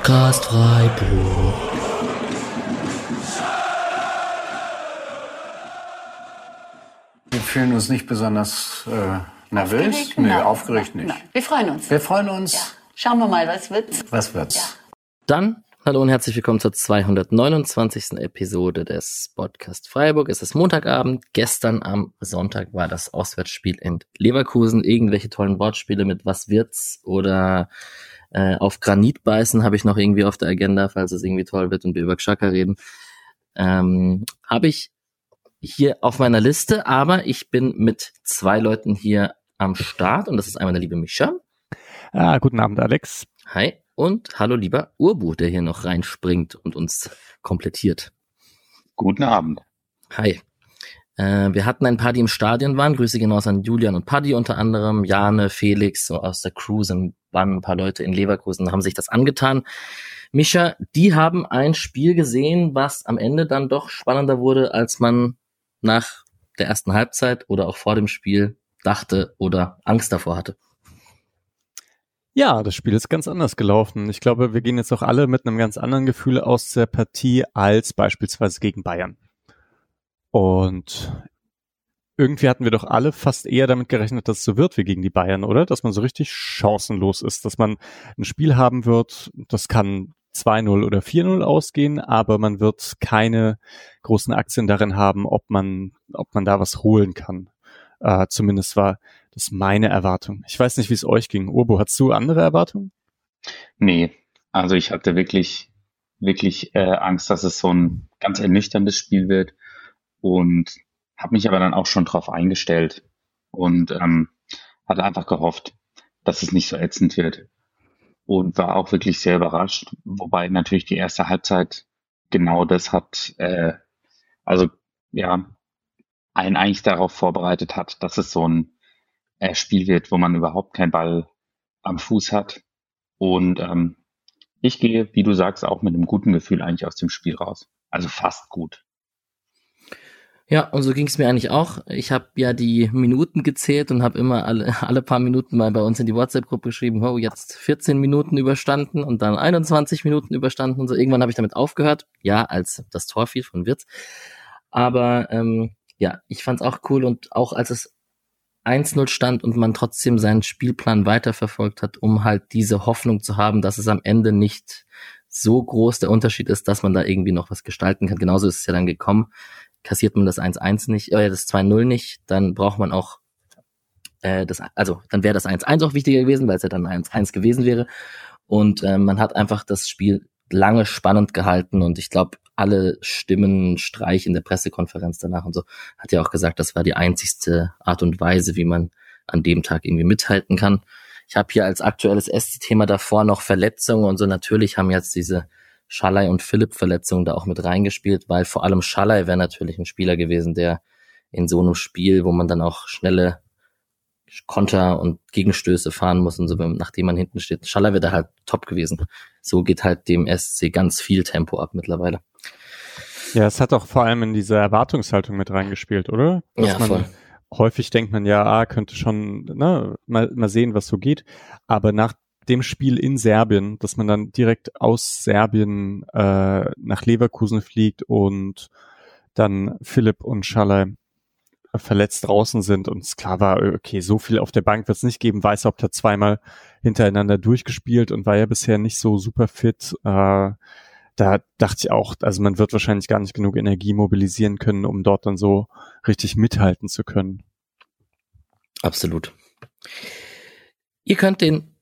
Podcast Freiburg. Wir fühlen uns nicht besonders äh, nervös. Aufgeregt? Nee, Nein. aufgeregt nicht. Nein. Wir freuen uns. Wir freuen uns. Ja. Schauen wir mal, was wird. Was wird's? Dann hallo und herzlich willkommen zur 229. Episode des Podcast Freiburg. Es ist Montagabend. Gestern am Sonntag war das Auswärtsspiel in Leverkusen. Irgendwelche tollen Wortspiele mit was wird's oder äh, auf Granit beißen habe ich noch irgendwie auf der Agenda, falls es irgendwie toll wird und wir über Xhaka reden. Ähm, habe ich hier auf meiner Liste, aber ich bin mit zwei Leuten hier am Start und das ist einmal der liebe Mischa. Ah, guten Abend, Alex. Hi. Und hallo lieber Urbu, der hier noch reinspringt und uns komplettiert. Guten Abend. Hi. Äh, wir hatten ein paar, die im Stadion waren. Grüße gehen raus an Julian und Paddy unter anderem. Jane, Felix, so aus der Crew sind, waren ein paar Leute in Leverkusen, haben sich das angetan. Mischa, die haben ein Spiel gesehen, was am Ende dann doch spannender wurde, als man nach der ersten Halbzeit oder auch vor dem Spiel dachte oder Angst davor hatte. Ja, das Spiel ist ganz anders gelaufen. Ich glaube, wir gehen jetzt auch alle mit einem ganz anderen Gefühl aus der Partie als beispielsweise gegen Bayern. Und irgendwie hatten wir doch alle fast eher damit gerechnet, dass es so wird wie gegen die Bayern, oder? Dass man so richtig chancenlos ist, dass man ein Spiel haben wird, das kann 2-0 oder 4-0 ausgehen, aber man wird keine großen Aktien darin haben, ob man, ob man da was holen kann. Äh, zumindest war das meine Erwartung. Ich weiß nicht, wie es euch ging. Urbo, hast du andere Erwartungen? Nee, also ich hatte wirklich, wirklich äh, Angst, dass es so ein ganz ernüchterndes Spiel wird und habe mich aber dann auch schon drauf eingestellt und ähm, hatte einfach gehofft, dass es nicht so ätzend wird und war auch wirklich sehr überrascht, wobei natürlich die erste Halbzeit genau das hat, äh, also ja, einen eigentlich darauf vorbereitet hat, dass es so ein äh, Spiel wird, wo man überhaupt keinen Ball am Fuß hat. Und ähm, ich gehe, wie du sagst, auch mit einem guten Gefühl eigentlich aus dem Spiel raus. Also fast gut. Ja, und so ging es mir eigentlich auch. Ich habe ja die Minuten gezählt und habe immer alle, alle paar Minuten mal bei uns in die WhatsApp-Gruppe geschrieben, oh, jetzt 14 Minuten überstanden und dann 21 Minuten überstanden und so. Irgendwann habe ich damit aufgehört. Ja, als das Tor fiel von Wirtz. Aber ähm, ja, ich fand's auch cool und auch als es 1-0 stand und man trotzdem seinen Spielplan weiterverfolgt hat, um halt diese Hoffnung zu haben, dass es am Ende nicht so groß der Unterschied ist, dass man da irgendwie noch was gestalten kann. Genauso ist es ja dann gekommen. Kassiert man das 1-1 nicht, äh, das 2-0 nicht, dann braucht man auch äh, das, also dann wäre das 1-1 auch wichtiger gewesen, weil es ja dann 1-1 gewesen wäre. Und äh, man hat einfach das Spiel lange spannend gehalten und ich glaube, alle Stimmen Streich in der Pressekonferenz danach und so hat ja auch gesagt, das war die einzigste Art und Weise, wie man an dem Tag irgendwie mithalten kann. Ich habe hier als aktuelles SC-Thema davor noch Verletzungen und so. Natürlich haben jetzt diese Schallei und Philipp Verletzungen da auch mit reingespielt, weil vor allem Schallei wäre natürlich ein Spieler gewesen, der in so einem Spiel, wo man dann auch schnelle Konter und Gegenstöße fahren muss und so, nachdem man hinten steht. Schaller wäre da halt top gewesen. So geht halt dem SC ganz viel Tempo ab mittlerweile. Ja, es hat auch vor allem in diese Erwartungshaltung mit reingespielt, oder? Dass ja, man voll. häufig denkt man ja, ah, könnte schon, ne, mal, mal sehen, was so geht. Aber nach dem Spiel in Serbien, dass man dann direkt aus Serbien äh, nach Leverkusen fliegt und dann Philipp und Schaller verletzt draußen sind und es klar war, okay, so viel auf der Bank wird es nicht geben. Weißhaupt hat zweimal hintereinander durchgespielt und war ja bisher nicht so super fit. Äh, da dachte ich auch, also man wird wahrscheinlich gar nicht genug Energie mobilisieren können, um dort dann so richtig mithalten zu können. Absolut. Ihr könnt den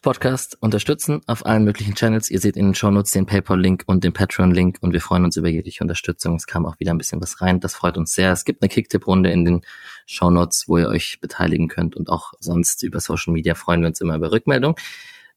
Podcast unterstützen auf allen möglichen Channels. Ihr seht in den Shownotes den PayPal-Link und den Patreon-Link und wir freuen uns über jegliche Unterstützung. Es kam auch wieder ein bisschen was rein. Das freut uns sehr. Es gibt eine Kicktipp-Runde in den Shownotes, wo ihr euch beteiligen könnt und auch sonst über Social Media freuen wir uns immer über Rückmeldung.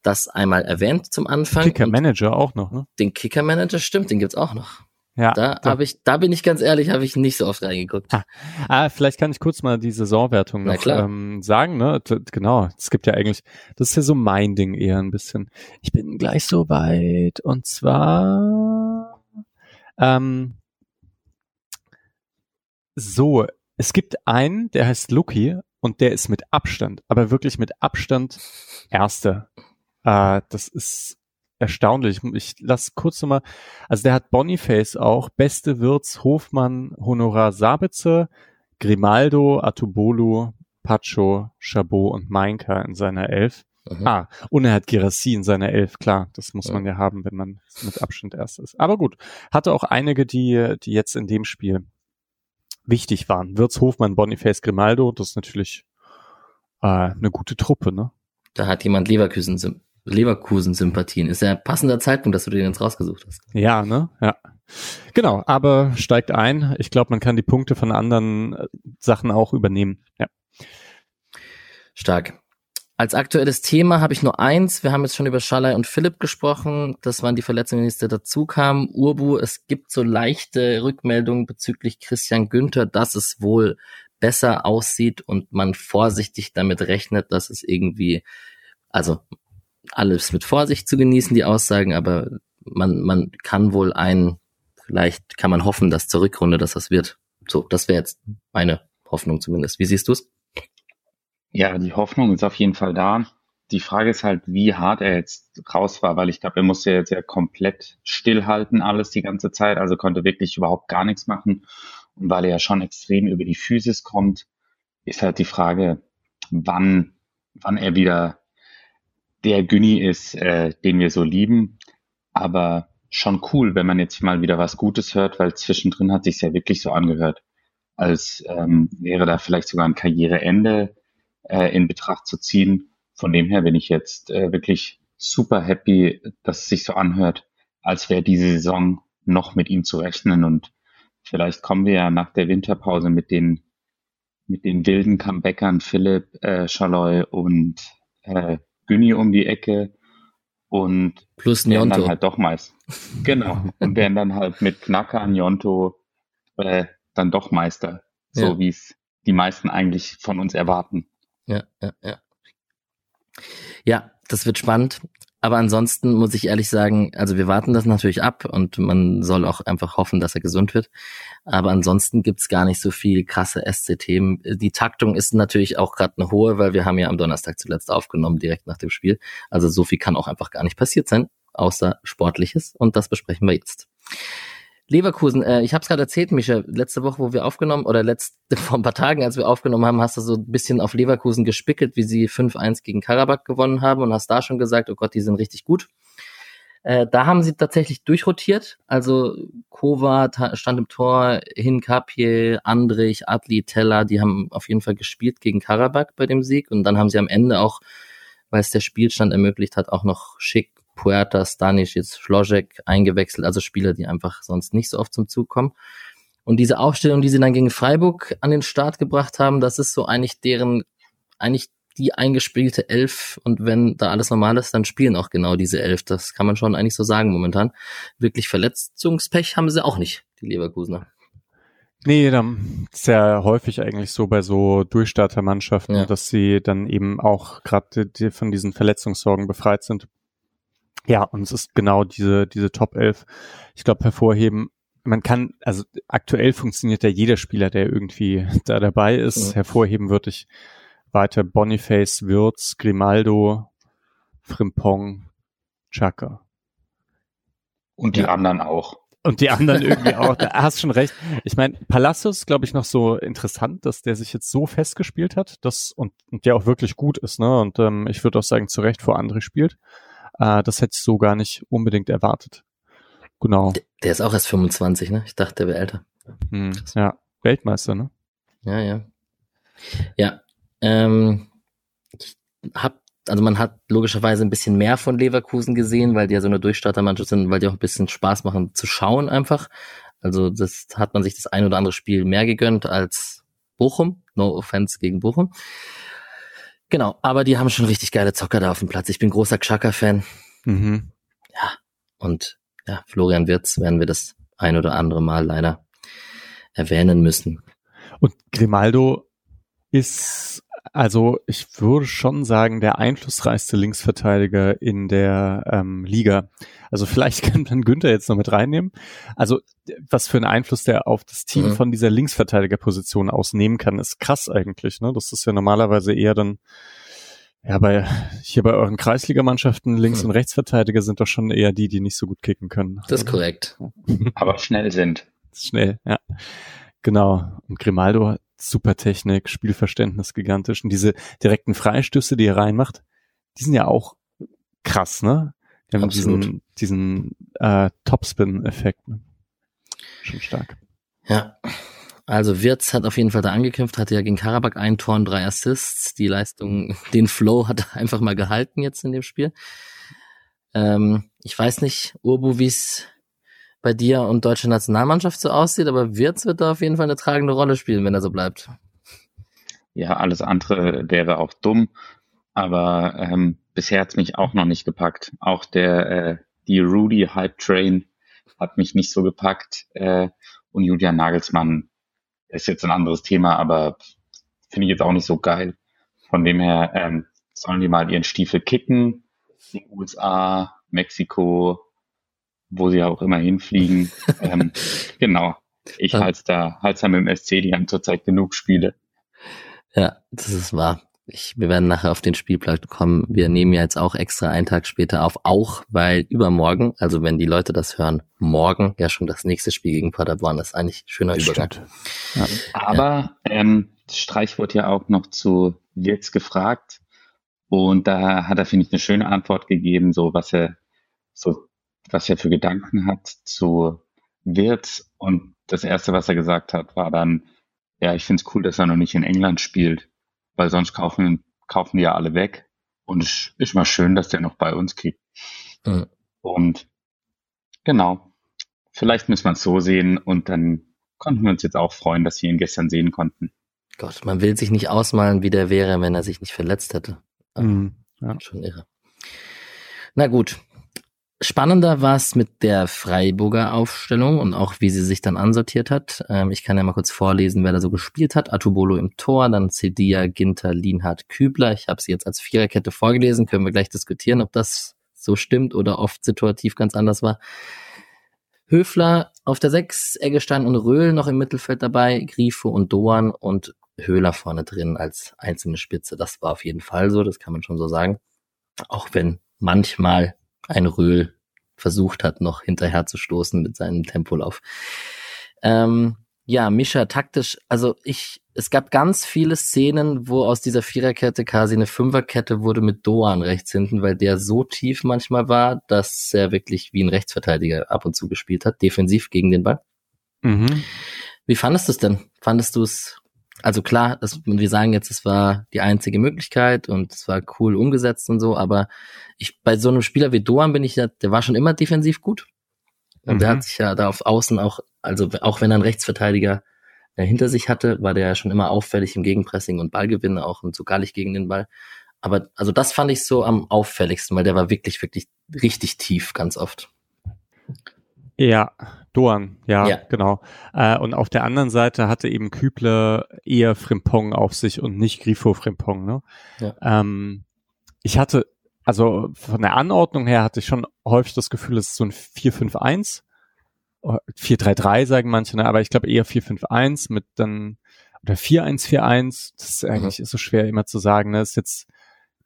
Das einmal erwähnt zum Anfang. Kicker Manager auch noch, ne? Den Kicker Manager stimmt, den gibt's auch noch. Ja, Da habe ich, da bin ich ganz ehrlich, habe ich nicht so oft reingeguckt. Ah. Ah, vielleicht kann ich kurz mal die Saisonwertung noch ähm, sagen. Ne? Genau, es gibt ja eigentlich, das ist ja so mein Ding eher ein bisschen. Ich bin gleich so weit und zwar ähm, so, es gibt einen, der heißt Lucky und der ist mit Abstand, aber wirklich mit Abstand Erster. Äh, das ist erstaunlich. Ich lass kurz nochmal, also der hat Boniface auch, beste Wirts, Hofmann, Honorar Sabitzer, Grimaldo, Atubolu, Pacho, Chabot und Mainka in seiner Elf. Mhm. Ah, und er hat Girassi in seiner Elf, klar, das muss ja. man ja haben, wenn man mit Abstand erst ist. Aber gut, hatte auch einige, die, die jetzt in dem Spiel wichtig waren. Wirtz, Hofmann, Boniface, Grimaldo, das ist natürlich äh, eine gute Truppe, ne? Da hat jemand Leverkusen, Leverkusen-Sympathien. Ist ja ein passender Zeitpunkt, dass du den jetzt rausgesucht hast. Ja, ne? Ja. Genau, aber steigt ein. Ich glaube, man kann die Punkte von anderen äh, Sachen auch übernehmen. Ja. Stark. Als aktuelles Thema habe ich nur eins. Wir haben jetzt schon über Schalay und Philipp gesprochen. Das waren die Verletzungen, die dazu kamen. Urbu, es gibt so leichte Rückmeldungen bezüglich Christian Günther, dass es wohl besser aussieht und man vorsichtig damit rechnet, dass es irgendwie, also alles mit Vorsicht zu genießen, die Aussagen, aber man, man kann wohl ein, vielleicht kann man hoffen, dass zur Rückrunde, dass das wird. So, das wäre jetzt meine Hoffnung zumindest. Wie siehst du es? Ja, die Hoffnung ist auf jeden Fall da. Die Frage ist halt, wie hart er jetzt raus war, weil ich glaube, er musste jetzt ja komplett stillhalten alles die ganze Zeit, also konnte wirklich überhaupt gar nichts machen. Und weil er ja schon extrem über die Physis kommt, ist halt die Frage, wann, wann er wieder der Günni ist, äh, den wir so lieben. Aber schon cool, wenn man jetzt mal wieder was Gutes hört, weil zwischendrin hat sich ja wirklich so angehört, als ähm, wäre da vielleicht sogar ein Karriereende äh, in Betracht zu ziehen. Von dem her bin ich jetzt äh, wirklich super happy, dass es sich so anhört, als wäre diese Saison noch mit ihm zu rechnen. Und vielleicht kommen wir ja nach der Winterpause mit den mit den wilden Comebackern Philipp, äh, Schalloy und äh, Günni um die Ecke und plus werden dann halt doch meist genau und werden dann halt mit Knacker Njonto äh, dann doch Meister, so ja. wie es die meisten eigentlich von uns erwarten ja, ja, ja. Ja, das wird spannend. Aber ansonsten muss ich ehrlich sagen, also wir warten das natürlich ab und man soll auch einfach hoffen, dass er gesund wird. Aber ansonsten gibt's gar nicht so viel krasse SC-Themen. Die Taktung ist natürlich auch gerade eine hohe, weil wir haben ja am Donnerstag zuletzt aufgenommen, direkt nach dem Spiel. Also so viel kann auch einfach gar nicht passiert sein, außer Sportliches. Und das besprechen wir jetzt. Leverkusen, äh, ich habe es gerade erzählt, Micha, letzte Woche, wo wir aufgenommen, oder letzte, vor ein paar Tagen, als wir aufgenommen haben, hast du so ein bisschen auf Leverkusen gespickelt, wie sie 5-1 gegen Karabakh gewonnen haben und hast da schon gesagt, oh Gott, die sind richtig gut. Äh, da haben sie tatsächlich durchrotiert. Also Kova stand im Tor, Hinkapje, Andrich, Adli, Teller, die haben auf jeden Fall gespielt gegen Karabakh bei dem Sieg. Und dann haben sie am Ende auch, weil es der Spielstand ermöglicht hat, auch noch Schick Puerta, Stanic, jetzt Flojek eingewechselt, also Spieler, die einfach sonst nicht so oft zum Zug kommen. Und diese Aufstellung, die sie dann gegen Freiburg an den Start gebracht haben, das ist so eigentlich deren, eigentlich die eingespielte Elf. Und wenn da alles normal ist, dann spielen auch genau diese Elf. Das kann man schon eigentlich so sagen momentan. Wirklich Verletzungspech haben sie auch nicht, die Leverkusener. Nee, dann ist ja häufig eigentlich so bei so Durchstartermannschaften, ja. dass sie dann eben auch gerade von diesen Verletzungssorgen befreit sind. Ja, und es ist genau diese, diese Top 11. Ich glaube, hervorheben, man kann, also aktuell funktioniert ja jeder Spieler, der irgendwie da dabei ist. Ja. Hervorheben würde ich weiter Boniface, Würz, Grimaldo, Frimpong, Chaka. Und die ja. anderen auch. Und die anderen irgendwie auch. Da hast schon recht. Ich meine, Palacios, glaube ich, noch so interessant, dass der sich jetzt so festgespielt hat, dass und, und der auch wirklich gut ist, ne? Und ähm, ich würde auch sagen, zu Recht vor André spielt. Äh, das hätte ich so gar nicht unbedingt erwartet. Genau. Der, ist auch erst 25, ne? Ich dachte, der wäre älter. Hm, ja, Weltmeister, ne? Ja, ja. Ja, ähm, ich hab, also man hat logischerweise ein bisschen mehr von Leverkusen gesehen, weil die ja so eine Durchstartermannschaft sind, weil die auch ein bisschen Spaß machen zu schauen einfach. Also das hat man sich das ein oder andere Spiel mehr gegönnt als Bochum. No offense gegen Bochum. Genau, aber die haben schon richtig geile Zocker da auf dem Platz. Ich bin großer Xhaka-Fan. Mhm. Ja, und ja, Florian Wirtz werden wir das ein oder andere Mal leider erwähnen müssen. Und Grimaldo ist, also ich würde schon sagen, der einflussreichste Linksverteidiger in der ähm, Liga. Also vielleicht kann man Günther jetzt noch mit reinnehmen. Also was für einen Einfluss der auf das Team mhm. von dieser Linksverteidigerposition ausnehmen kann, ist krass eigentlich. Ne? Das ist ja normalerweise eher dann Ja, bei hier bei euren Kreisligamannschaften Links- hm. und Rechtsverteidiger sind doch schon eher die, die nicht so gut kicken können. Das ist korrekt. Aber schnell sind. Schnell, ja. Genau. Und Grimaldo, super Technik, Spielverständnis gigantisch. Und diese direkten Freistöße, die er reinmacht, die sind ja auch krass, ne? Die haben Absolut. diesen, diesen äh, Topspin-Effekt. Ne? Schon stark. Ja. Also Wirtz hat auf jeden Fall da angekämpft, hatte ja gegen Karabakh ein Tor und drei Assists. Die Leistung, den Flow hat er einfach mal gehalten jetzt in dem Spiel. Ähm, ich weiß nicht, Urbu, wie es bei dir und deutsche Nationalmannschaft so aussieht, aber Wirtz wird da auf jeden Fall eine tragende Rolle spielen, wenn er so bleibt. Ja, alles andere wäre auch dumm, aber ähm, bisher hat's mich auch noch nicht gepackt. Auch der äh, die Rudy Hype Train hat mich nicht so gepackt äh, und Julian Nagelsmann ist jetzt ein anderes Thema, aber finde ich jetzt auch nicht so geil. Von dem her ähm, sollen die mal ihren Stiefel kicken. Die USA, Mexiko, wo sie auch immer hinfliegen. ähm, genau. Ich ja. halte da, halte da mit dem SC, die haben zurzeit genug Spiele. Ja, das ist wahr. Ich, wir werden nachher auf den Spielplan kommen. Wir nehmen ja jetzt auch extra einen Tag später auf, auch weil übermorgen, also wenn die Leute das hören, morgen ja schon das nächste Spiel gegen Paderborn ist eigentlich schöner Übergang. Ja. Aber ja. ähm, Streich wurde ja auch noch zu Wirtz gefragt und da hat er, finde ich, eine schöne Antwort gegeben, so was er so was er für Gedanken hat zu Wirtz. Und das Erste, was er gesagt hat, war dann, ja, ich finde es cool, dass er noch nicht in England spielt, weil sonst kaufen, kaufen die ja alle weg. Und es ist mal schön, dass der noch bei uns kriegt. Mhm. Und genau, vielleicht müssen wir es so sehen und dann konnten wir uns jetzt auch freuen, dass wir ihn gestern sehen konnten. Gott, man will sich nicht ausmalen, wie der wäre, wenn er sich nicht verletzt hätte. Mhm, ja. Schon irre. Na gut, Spannender war es mit der Freiburger Aufstellung und auch wie sie sich dann ansortiert hat. Ähm, ich kann ja mal kurz vorlesen, wer da so gespielt hat. Atubolo im Tor, dann Cedia, Ginter, Lienhardt, Kübler. Ich habe sie jetzt als Viererkette vorgelesen, können wir gleich diskutieren, ob das so stimmt oder oft situativ ganz anders war. Höfler auf der Sechs, Eggestein und Röhl noch im Mittelfeld dabei, Grifo und Doan und Höhler vorne drin als einzelne Spitze. Das war auf jeden Fall so, das kann man schon so sagen. Auch wenn manchmal ein Röhl versucht hat, noch hinterherzustoßen mit seinem Tempolauf. Ähm, ja, Mischa taktisch, also ich, es gab ganz viele Szenen, wo aus dieser Viererkette quasi eine Fünferkette wurde mit Doan rechts hinten, weil der so tief manchmal war, dass er wirklich wie ein Rechtsverteidiger ab und zu gespielt hat, defensiv gegen den Ball. Mhm. Wie fandest du es denn? Fandest du es also klar, das, wir sagen jetzt, es war die einzige Möglichkeit und es war cool umgesetzt und so, aber ich bei so einem Spieler wie Doan bin ich ja, der war schon immer defensiv gut. Und mhm. der hat sich ja da auf Außen auch, also auch wenn er einen Rechtsverteidiger äh, hinter sich hatte, war der ja schon immer auffällig im Gegenpressing und Ballgewinn, auch und so gar nicht gegen den Ball. Aber also das fand ich so am auffälligsten, weil der war wirklich, wirklich richtig tief ganz oft. Ja, Doan, ja, ja. genau. Äh, und auf der anderen Seite hatte eben Küble eher Frimpong auf sich und nicht Grifo Frimpong. Ne? Ja. Ähm, ich hatte, also von der Anordnung her hatte ich schon häufig das Gefühl, es ist so ein 4-5-1. 4-3-3 sagen manche, ne? aber ich glaube eher 4-5-1 mit dann oder 4-1-4-1. Das ist eigentlich mhm. ist so schwer immer zu sagen. Ne? Ist jetzt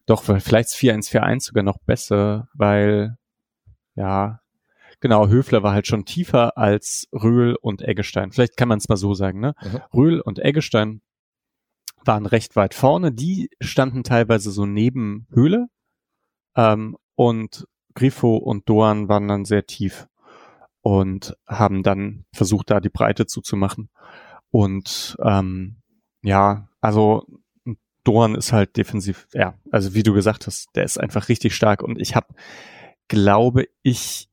doch vielleicht ist 4-1-4-1 sogar noch besser, weil ja Genau, Höfler war halt schon tiefer als Röhl und Eggestein. Vielleicht kann man es mal so sagen, ne? Mhm. Röhl und Eggestein waren recht weit vorne. Die standen teilweise so neben Höhle. Ähm, und Grifo und Doan waren dann sehr tief und haben dann versucht, da die Breite zuzumachen. Und ähm, ja, also Doan ist halt defensiv, ja, also wie du gesagt hast, der ist einfach richtig stark und ich habe, glaube ich,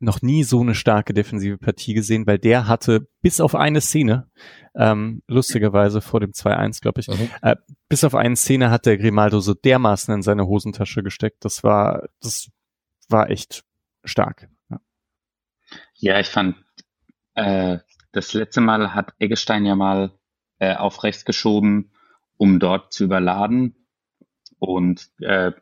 noch nie so eine starke defensive Partie gesehen, weil der hatte bis auf eine Szene, ähm, lustigerweise vor dem 2-1, glaube ich, mhm. äh, bis auf eine Szene hat der Grimaldo so dermaßen in seine Hosentasche gesteckt. Das war, das war echt stark. Ja, ja ich fand, äh, das letzte Mal hat Eggestein ja mal äh, auf rechts geschoben, um dort zu überladen und äh,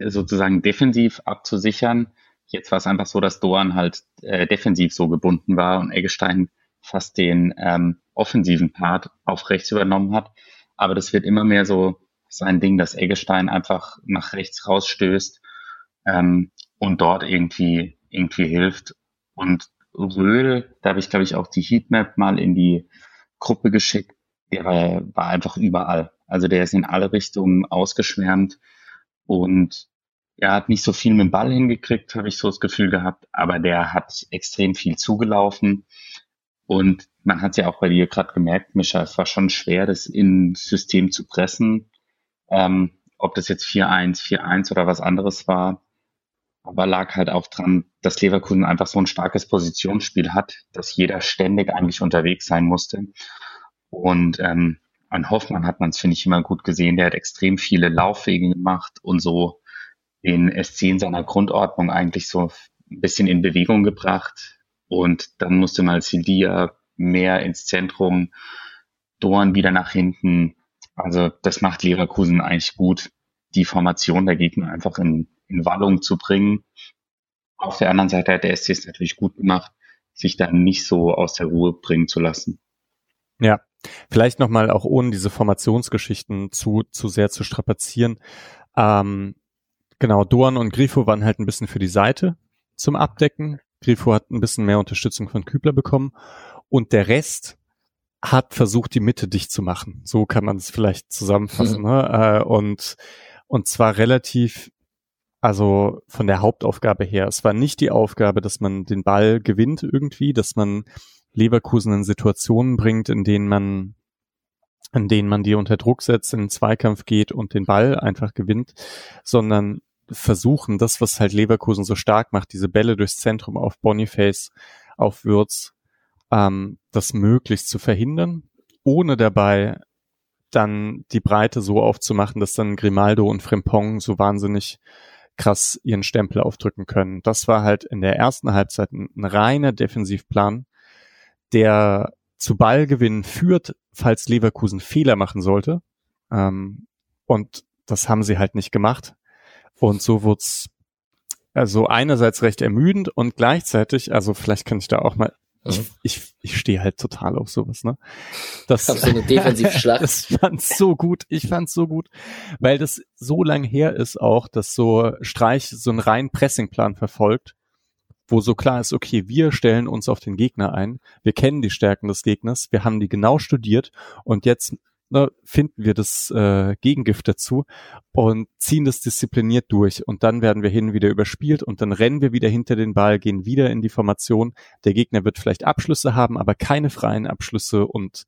sozusagen defensiv abzusichern Jetzt war es einfach so, dass Doan halt äh, defensiv so gebunden war und Eggestein fast den ähm, offensiven Part auf rechts übernommen hat. Aber das wird immer mehr so sein Ding, dass Eggestein einfach nach rechts rausstößt ähm, und dort irgendwie irgendwie hilft. Und Röhl, da habe ich, glaube ich, auch die Heatmap mal in die Gruppe geschickt. Der war, war einfach überall. Also der ist in alle Richtungen ausgeschwärmt und er hat nicht so viel mit dem Ball hingekriegt, habe ich so das Gefühl gehabt, aber der hat extrem viel zugelaufen. Und man hat ja auch bei dir gerade gemerkt, Mischa, es war schon schwer, das ins System zu pressen. Ähm, ob das jetzt 4-1, 4-1 oder was anderes war. Aber lag halt auch dran, dass Leverkusen einfach so ein starkes Positionsspiel hat, dass jeder ständig eigentlich unterwegs sein musste. Und ähm, an Hoffmann hat man es, finde ich, immer gut gesehen. Der hat extrem viele Laufwege gemacht und so den SC in seiner Grundordnung eigentlich so ein bisschen in Bewegung gebracht. Und dann musste mal Silvia mehr ins Zentrum, Dorn wieder nach hinten. Also das macht Leverkusen eigentlich gut, die Formation der Gegner einfach in, in Wallung zu bringen. Auf der anderen Seite hat der SC es natürlich gut gemacht, sich dann nicht so aus der Ruhe bringen zu lassen. Ja, vielleicht nochmal auch ohne diese Formationsgeschichten zu, zu sehr zu strapazieren. Ähm, genau, Dorn und Grifo waren halt ein bisschen für die Seite zum Abdecken. Grifo hat ein bisschen mehr Unterstützung von Kübler bekommen und der Rest hat versucht, die Mitte dicht zu machen. So kann man es vielleicht zusammenfassen. Mhm. Ne? Äh, und, und zwar relativ, also von der Hauptaufgabe her. Es war nicht die Aufgabe, dass man den Ball gewinnt irgendwie, dass man Leverkusen in Situationen bringt, in denen man in denen man die unter Druck setzt, in den Zweikampf geht und den Ball einfach gewinnt, sondern versuchen, das, was halt Leverkusen so stark macht, diese Bälle durchs Zentrum auf Boniface, auf Würz, ähm, das möglichst zu verhindern, ohne dabei dann die Breite so aufzumachen, dass dann Grimaldo und Frimpong so wahnsinnig krass ihren Stempel aufdrücken können. Das war halt in der ersten Halbzeit ein, ein reiner Defensivplan, der zu Ballgewinn führt, falls Leverkusen Fehler machen sollte. Ähm, und das haben sie halt nicht gemacht. Und so wurde also einerseits recht ermüdend und gleichzeitig, also vielleicht kann ich da auch mal, ich, mhm. ich, ich stehe halt total auf sowas, ne? Das, so eine Defensivschlacht. das fand's so gut, ich fand's so gut, weil das so lang her ist auch, dass so Streich so einen reinen Pressingplan verfolgt, wo so klar ist, okay, wir stellen uns auf den Gegner ein, wir kennen die Stärken des Gegners, wir haben die genau studiert und jetzt ne, finden wir das äh, Gegengift dazu und ziehen das diszipliniert durch. Und dann werden wir hin wieder überspielt und dann rennen wir wieder hinter den Ball, gehen wieder in die Formation. Der Gegner wird vielleicht Abschlüsse haben, aber keine freien Abschlüsse und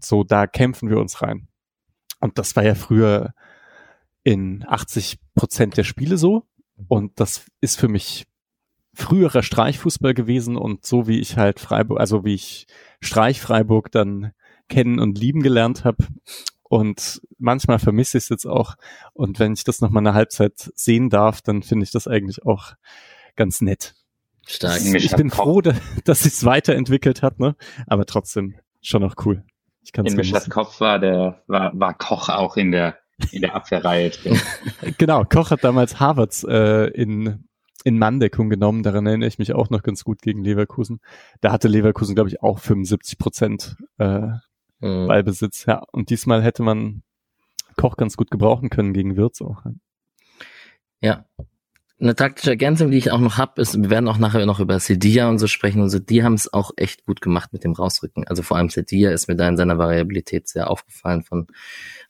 so, da kämpfen wir uns rein. Und das war ja früher in 80 Prozent der Spiele so. Und das ist für mich früherer Streichfußball gewesen und so wie ich halt Freiburg, also wie ich Streich Freiburg dann kennen und lieben gelernt habe. Und manchmal vermisse ich es jetzt auch. Und wenn ich das noch mal eine Halbzeit sehen darf, dann finde ich das eigentlich auch ganz nett. Stark. Ich bin froh, dass es weiterentwickelt hat, ne? Aber trotzdem schon noch cool. Ich kann's in Mischers Kopf war der war, war Koch auch in der in der Abwehrreihe drin. genau, Koch hat damals Harvards äh, in in Manndeckung genommen. Daran erinnere ich mich auch noch ganz gut gegen Leverkusen. Da hatte Leverkusen, glaube ich, auch 75 Prozent äh, mhm. Ballbesitz. Ja, und diesmal hätte man Koch ganz gut gebrauchen können gegen Wirtz auch. Ja. Eine taktische Ergänzung, die ich auch noch habe, ist, wir werden auch nachher noch über Sedia und so sprechen und so, die haben es auch echt gut gemacht mit dem Rausrücken. Also vor allem Sedia ist mir da in seiner Variabilität sehr aufgefallen von,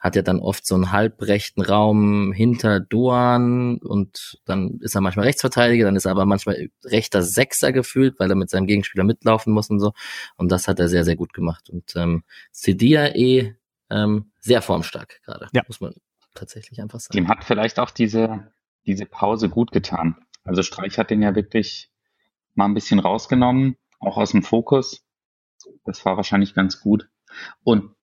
hat ja dann oft so einen halbrechten Raum hinter Doan und dann ist er manchmal Rechtsverteidiger, dann ist er aber manchmal rechter Sechser gefühlt, weil er mit seinem Gegenspieler mitlaufen muss und so. Und das hat er sehr, sehr gut gemacht. Und ähm, Sedia eh ähm, sehr formstark gerade, ja. muss man tatsächlich einfach sagen. Dem hat vielleicht auch diese diese Pause gut getan. Also Streich hat den ja wirklich mal ein bisschen rausgenommen, auch aus dem Fokus. Das war wahrscheinlich ganz gut. Und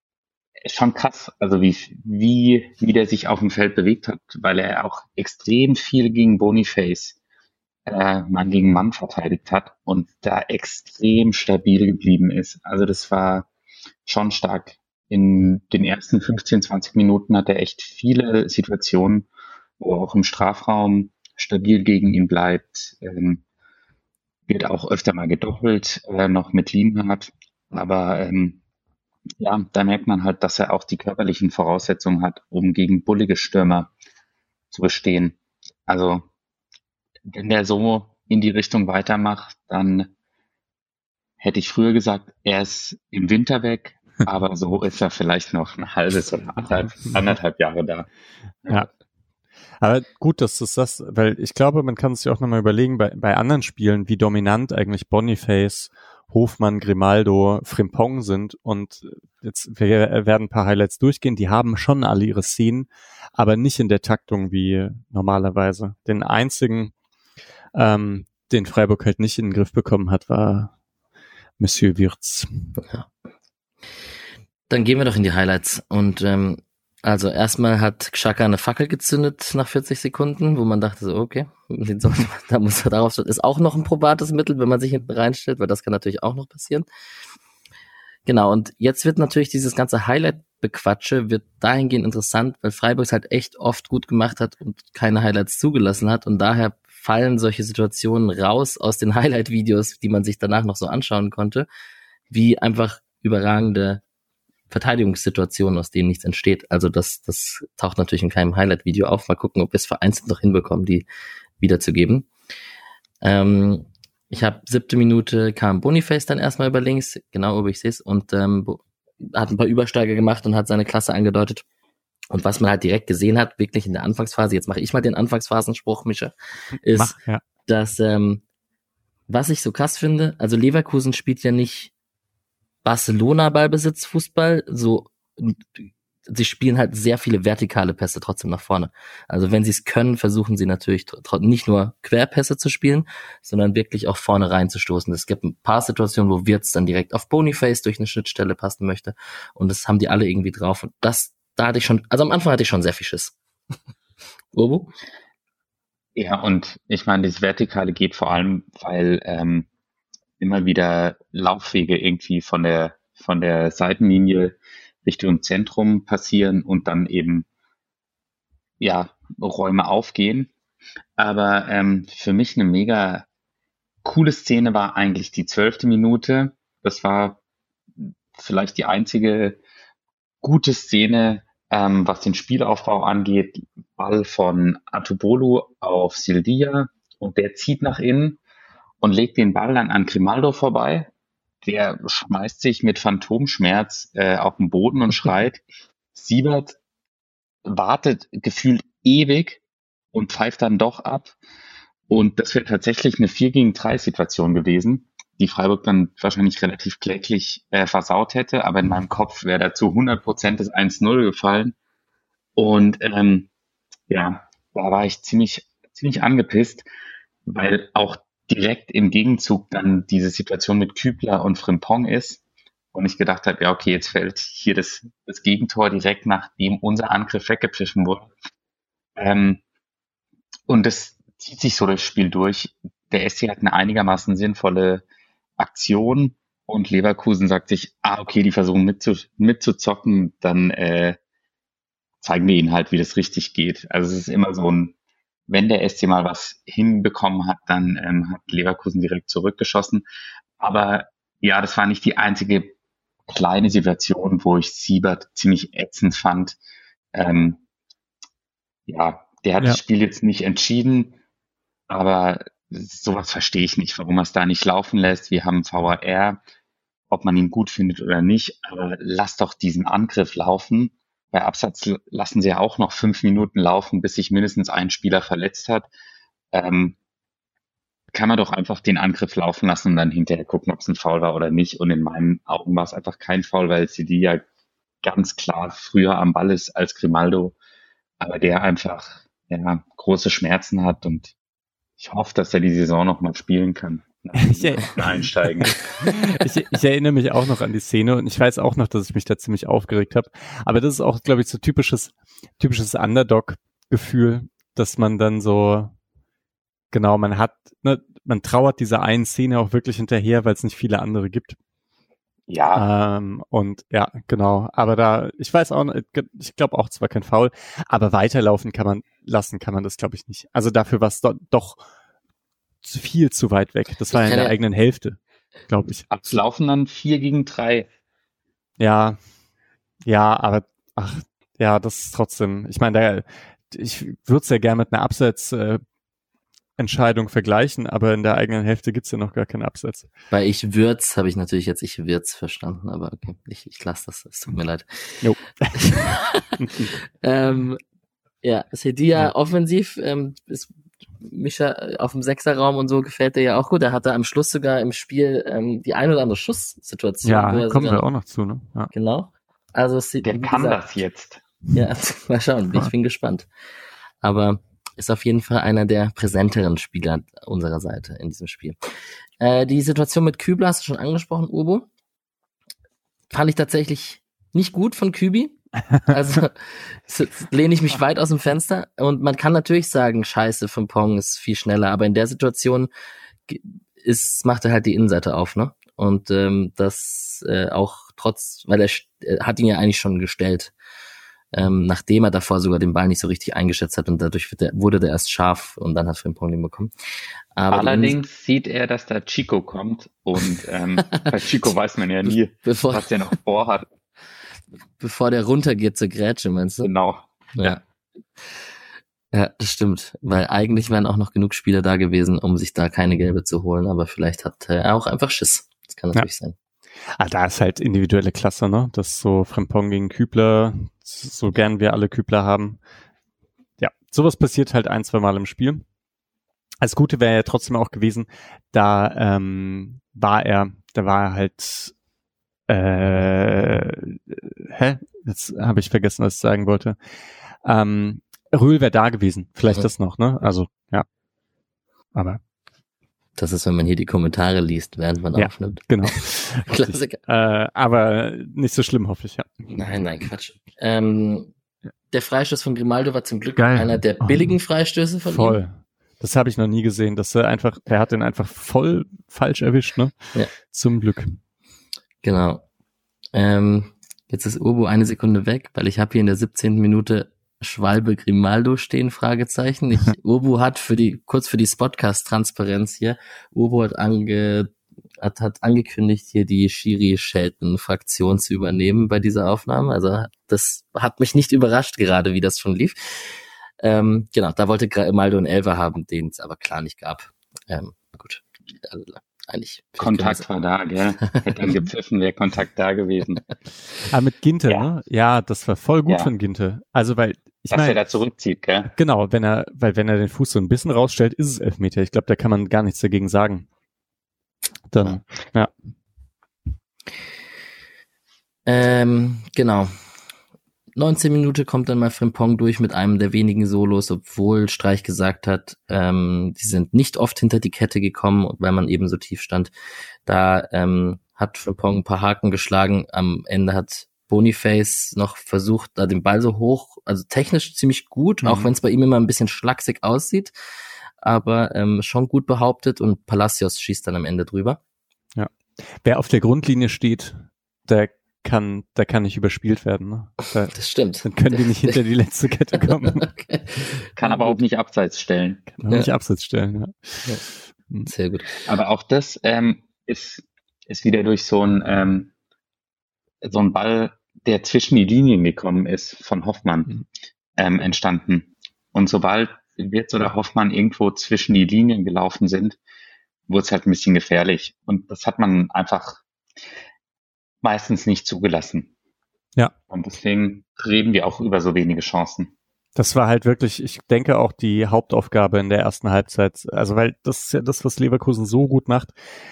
schon krass, also wie, wie, wie der sich auf dem Feld bewegt hat, weil er auch extrem viel gegen Boniface äh, Mann gegen Mann verteidigt hat und da extrem stabil geblieben ist. Also das war schon stark. In den ersten 15, 20 Minuten hat er echt viele Situationen, wo auch im Strafraum stabil gegen ihn bleibt. Ähm, wird auch öfter mal gedoppelt, äh, noch mit Lienhardt. Aber ähm, ja, da merkt man halt, dass er auch die körperlichen Voraussetzungen hat, um gegen bullige Stürmer zu bestehen. Also, wenn der so in die Richtung weitermacht, dann hätte ich früher gesagt, er ist im Winter weg, aber so ist er vielleicht noch ein halbes oder anderthalb, anderthalb Jahre da. Ja. Aber gut, dass du das, weil ich glaube, man kann sich auch nochmal überlegen, bei, bei anderen Spielen, wie dominant eigentlich Boniface, Hofmann, Grimaldo, Frimpong sind und jetzt wir werden ein paar Highlights durchgehen, die haben schon alle ihre Szenen, aber nicht in der Taktung wie normalerweise. Den einzigen, ähm, den Freiburg halt nicht in den Griff bekommen hat, war Monsieur Wirtz. Ja. Dann gehen wir doch in die Highlights. Und ähm, also erstmal hat Xhaka eine Fackel gezündet nach 40 Sekunden, wo man dachte so, okay, da muss er darauf. Ist auch noch ein probates Mittel, wenn man sich hinten reinstellt, weil das kann natürlich auch noch passieren. Genau, und jetzt wird natürlich dieses ganze Highlight-Bequatsche wird dahingehend interessant, weil Freiburg es halt echt oft gut gemacht hat und keine Highlights zugelassen hat und daher fallen solche Situationen raus aus den Highlight-Videos, die man sich danach noch so anschauen konnte, wie einfach überragende Verteidigungssituationen, aus denen nichts entsteht. Also das, das taucht natürlich in keinem Highlight-Video auf. Mal gucken, ob wir es vereinzelt noch hinbekommen, die wiederzugeben. Ähm, ich habe siebte Minute kam Boniface dann erstmal über links, genau über ich sehe es, und ähm, hat ein paar Übersteiger gemacht und hat seine Klasse angedeutet. Und was man halt direkt gesehen hat, wirklich in der Anfangsphase, jetzt mache ich mal den Anfangsphasenspruch, Mischa, ist, Mach, ja. dass ähm, was ich so krass finde, also Leverkusen spielt ja nicht Barcelona Ballbesitz Fußball, so sie spielen halt sehr viele vertikale Pässe trotzdem nach vorne. Also wenn sie es können, versuchen sie natürlich nicht nur Querpässe zu spielen, sondern wirklich auch vorne reinzustoßen. Es gibt ein paar Situationen, wo Wirtz dann direkt auf Boniface durch eine Schnittstelle passen möchte und das haben die alle irgendwie drauf und das da hatte ich schon, also am Anfang hatte ich schon sehr viel Schiss. Urbu? Ja, und ich meine, das Vertikale geht vor allem, weil ähm, immer wieder Laufwege irgendwie von der von der Seitenlinie Richtung Zentrum passieren und dann eben ja Räume aufgehen. Aber ähm, für mich eine mega coole Szene war eigentlich die zwölfte Minute. Das war vielleicht die einzige gute Szene, ähm, was den Spielaufbau angeht. Ball von Atubolu auf Sildia und der zieht nach innen und legt den Ball dann an Grimaldo vorbei. Der schmeißt sich mit Phantomschmerz äh, auf den Boden und schreit. Siebert wartet gefühlt ewig und pfeift dann doch ab. Und das wäre tatsächlich eine 4 gegen 3 Situation gewesen, die Freiburg dann wahrscheinlich relativ kläglich äh, versaut hätte. Aber in meinem Kopf wäre dazu 100 Prozent das 1-0 gefallen. Und ähm, ja, da war ich ziemlich, ziemlich angepisst, weil auch direkt im Gegenzug dann diese Situation mit Kübler und Frimpong ist. Und ich gedacht habe, ja, okay, jetzt fällt hier das, das Gegentor direkt nachdem unser Angriff weggepfiffen wurde. Ähm, und das zieht sich so das Spiel durch. Der SC hat eine einigermaßen sinnvolle Aktion und Leverkusen sagt sich, ah, okay, die versuchen mitzu, mitzuzocken, dann äh, zeigen wir ihnen halt, wie das richtig geht. Also es ist immer so ein wenn der SC mal was hinbekommen hat, dann ähm, hat Leverkusen direkt zurückgeschossen. Aber ja, das war nicht die einzige kleine Situation, wo ich Siebert ziemlich ätzend fand. Ähm, ja, der hat ja. das Spiel jetzt nicht entschieden, aber sowas verstehe ich nicht, warum er es da nicht laufen lässt. Wir haben VAR, ob man ihn gut findet oder nicht, aber lass doch diesen Angriff laufen bei Absatz lassen sie ja auch noch fünf Minuten laufen, bis sich mindestens ein Spieler verletzt hat. Ähm, kann man doch einfach den Angriff laufen lassen und dann hinterher gucken, ob es ein Foul war oder nicht. Und in meinen Augen war es einfach kein Foul, weil CD ja ganz klar früher am Ball ist als Grimaldo, aber der einfach ja, große Schmerzen hat und ich hoffe, dass er die Saison noch mal spielen kann. Ich, einsteigen. ich, ich, erinnere mich auch noch an die Szene und ich weiß auch noch, dass ich mich da ziemlich aufgeregt habe. Aber das ist auch, glaube ich, so typisches, typisches Underdog-Gefühl, dass man dann so, genau, man hat, ne, man trauert dieser einen Szene auch wirklich hinterher, weil es nicht viele andere gibt. Ja. Ähm, und ja, genau. Aber da, ich weiß auch, ich glaube auch zwar kein Foul, aber weiterlaufen kann man lassen, kann man das, glaube ich, nicht. Also dafür war es do, doch viel zu weit weg. Das war ja in der eigenen Hälfte, glaube ich. Abs laufen dann vier gegen drei. Ja, ja, aber ach, ja, das ist trotzdem. Ich meine, ich würde es ja gerne mit einer Abseits äh, Entscheidung vergleichen, aber in der eigenen Hälfte gibt's ja noch gar keinen Absatz. Weil ich Würz habe ich natürlich jetzt ich Würz verstanden, aber okay, ich, ich lasse das, es tut mir leid. Jo. ähm, ja, Sedia ja. offensiv ähm, ist Mischa auf dem Sechserraum und so gefällt dir ja auch gut. Er hatte am Schluss sogar im Spiel ähm, die ein oder andere Schusssituation. Ja, kommen wir auch noch zu, ne? Ja. Genau. Also Der kann gesagt, das jetzt. Ja, mal schauen. Ich bin gespannt. Aber ist auf jeden Fall einer der präsenteren Spieler unserer Seite in diesem Spiel. Äh, die Situation mit Kübler hast du schon angesprochen, Urbo. Fand ich tatsächlich nicht gut von Kübi. Also lehne ich mich weit aus dem Fenster. Und man kann natürlich sagen, scheiße, von Pong ist viel schneller, aber in der Situation ist, macht er halt die Innenseite auf, ne? Und ähm, das äh, auch trotz, weil er, er hat ihn ja eigentlich schon gestellt ähm, nachdem er davor sogar den Ball nicht so richtig eingeschätzt hat und dadurch der, wurde der erst scharf und dann hat Frimpong den bekommen. Aber Allerdings sieht er, dass da Chico kommt und ähm, bei Chico weiß man ja nie, bevor, was der noch vorhat. Bevor der runtergeht zur Grätsche, meinst du? Genau. Ja. Ja, das stimmt. Weil eigentlich wären auch noch genug Spieler da gewesen, um sich da keine gelbe zu holen, aber vielleicht hat er auch einfach Schiss. Das kann natürlich ja. sein. Ah, da ist halt individuelle Klasse, ne? Das so Frempong gegen Kübler, so gern wir alle Kübler haben. Ja, sowas passiert halt ein, zwei Mal im Spiel. Das Gute wäre ja trotzdem auch gewesen, da ähm, war er, da war er halt äh, hä? Jetzt habe ich vergessen, was ich sagen wollte. Ähm, Rühl wäre da gewesen. Vielleicht mhm. das noch, ne? Also, ja. Aber das ist, wenn man hier die Kommentare liest, während man ja, aufnimmt. Genau. Klassiker. Äh, aber nicht so schlimm, hoffe ich, ja. Nein, nein, Quatsch. Ähm, der Freistoß von Grimaldo war zum Glück Geil. einer der oh. billigen Freistöße von Voll. ihm. Voll. Das habe ich noch nie gesehen. dass er einfach, er hat den einfach voll falsch erwischt, ne? Ja. Zum Glück. Genau. Ähm, jetzt ist Urbo eine Sekunde weg, weil ich habe hier in der 17. Minute Schwalbe Grimaldo stehen, Fragezeichen. Ich, Urbu hat für die, kurz für die Spotcast-Transparenz hier, Urbu hat, ange, hat, hat angekündigt, hier die Schiri-Shelton-Fraktion zu übernehmen bei dieser Aufnahme. Also das hat mich nicht überrascht gerade, wie das schon lief. Ähm, genau, da wollte Grimaldo einen Elfer haben, den es aber klar nicht gab. Ähm, gut, eigentlich. Kontakt war da, gell? Hätte dann gepfiffen, wäre Kontakt da gewesen. Aber mit Ginte, ja. ne? Ja, das war voll gut ja. von Ginte. Also, weil ich Dass mein, er da zurückzieht, gell? Genau, wenn er, weil wenn er den Fuß so ein bisschen rausstellt, ist es Elfmeter. Ich glaube, da kann man gar nichts dagegen sagen. Dann, ja. Ähm, genau. 19 Minuten kommt dann mal Frimpong durch mit einem der wenigen Solos, obwohl Streich gesagt hat, ähm, die sind nicht oft hinter die Kette gekommen, weil man eben so tief stand. Da ähm, hat Frimpong ein paar Haken geschlagen. Am Ende hat Boniface noch versucht, da den Ball so hoch, also technisch ziemlich gut, mhm. auch wenn es bei ihm immer ein bisschen schlaksig aussieht, aber ähm, schon gut behauptet und Palacios schießt dann am Ende drüber. Ja. Wer auf der Grundlinie steht, der kann, da kann nicht überspielt werden. Ne? Da, das stimmt. Dann können die nicht hinter die letzte Kette kommen. okay. Kann aber auch nicht abseits stellen. Kann auch ja. nicht abseits stellen, ja. ja. Hm. Sehr gut. Aber auch das ähm, ist, ist wieder durch so ein, ähm, so ein Ball, der zwischen die Linien gekommen ist von Hoffmann, mhm. ähm, entstanden. Und sobald Wirtz oder Hoffmann irgendwo zwischen die Linien gelaufen sind, wurde es halt ein bisschen gefährlich. Und das hat man einfach meistens nicht zugelassen. Ja. Und deswegen reden wir auch über so wenige Chancen. Das war halt wirklich, ich denke auch die Hauptaufgabe in der ersten Halbzeit. Also weil das ist ja das, was Leverkusen so gut macht.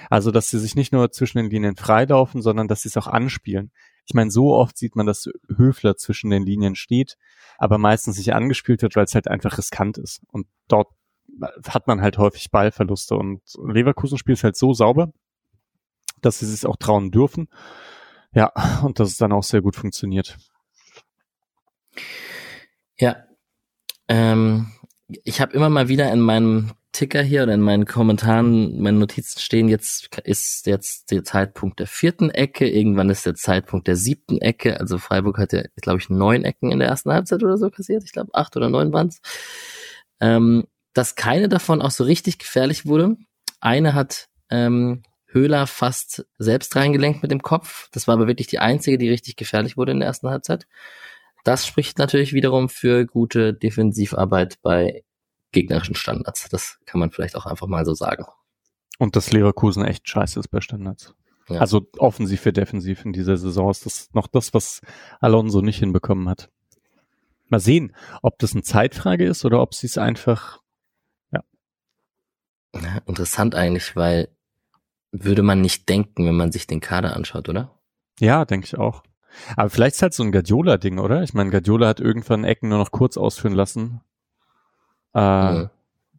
Also dass sie sich nicht nur zwischen den Linien freilaufen, sondern dass sie es auch anspielen. Ich meine, so oft sieht man, dass Höfler zwischen den Linien steht, aber meistens nicht angespielt wird, weil es halt einfach riskant ist. Und dort hat man halt häufig Ballverluste. Und Leverkusen spielt es halt so sauber, dass sie es auch trauen dürfen. Ja, und dass es dann auch sehr gut funktioniert. Ja. Ähm, ich habe immer mal wieder in meinem Ticker hier oder in meinen Kommentaren, meinen Notizen stehen, jetzt ist jetzt der Zeitpunkt der vierten Ecke, irgendwann ist der Zeitpunkt der siebten Ecke. Also Freiburg hat ja, glaube ich, neun Ecken in der ersten Halbzeit oder so kassiert. Ich glaube, acht oder neun waren's. Ähm, dass keine davon auch so richtig gefährlich wurde. Eine hat ähm, Höhler fast selbst reingelenkt mit dem Kopf. Das war aber wirklich die einzige, die richtig gefährlich wurde in der ersten Halbzeit. Das spricht natürlich wiederum für gute Defensivarbeit bei gegnerischen Standards. Das kann man vielleicht auch einfach mal so sagen. Und dass Leverkusen echt scheiße ist bei Standards. Ja. Also offensiv für defensiv in dieser Saison ist das noch das, was Alonso nicht hinbekommen hat. Mal sehen, ob das eine Zeitfrage ist oder ob sie es einfach, ja. ja. Interessant eigentlich, weil würde man nicht denken, wenn man sich den Kader anschaut, oder? Ja, denke ich auch. Aber vielleicht ist halt so ein Guardiola-Ding, oder? Ich meine, Guardiola hat irgendwann Ecken nur noch kurz ausführen lassen, äh, ja.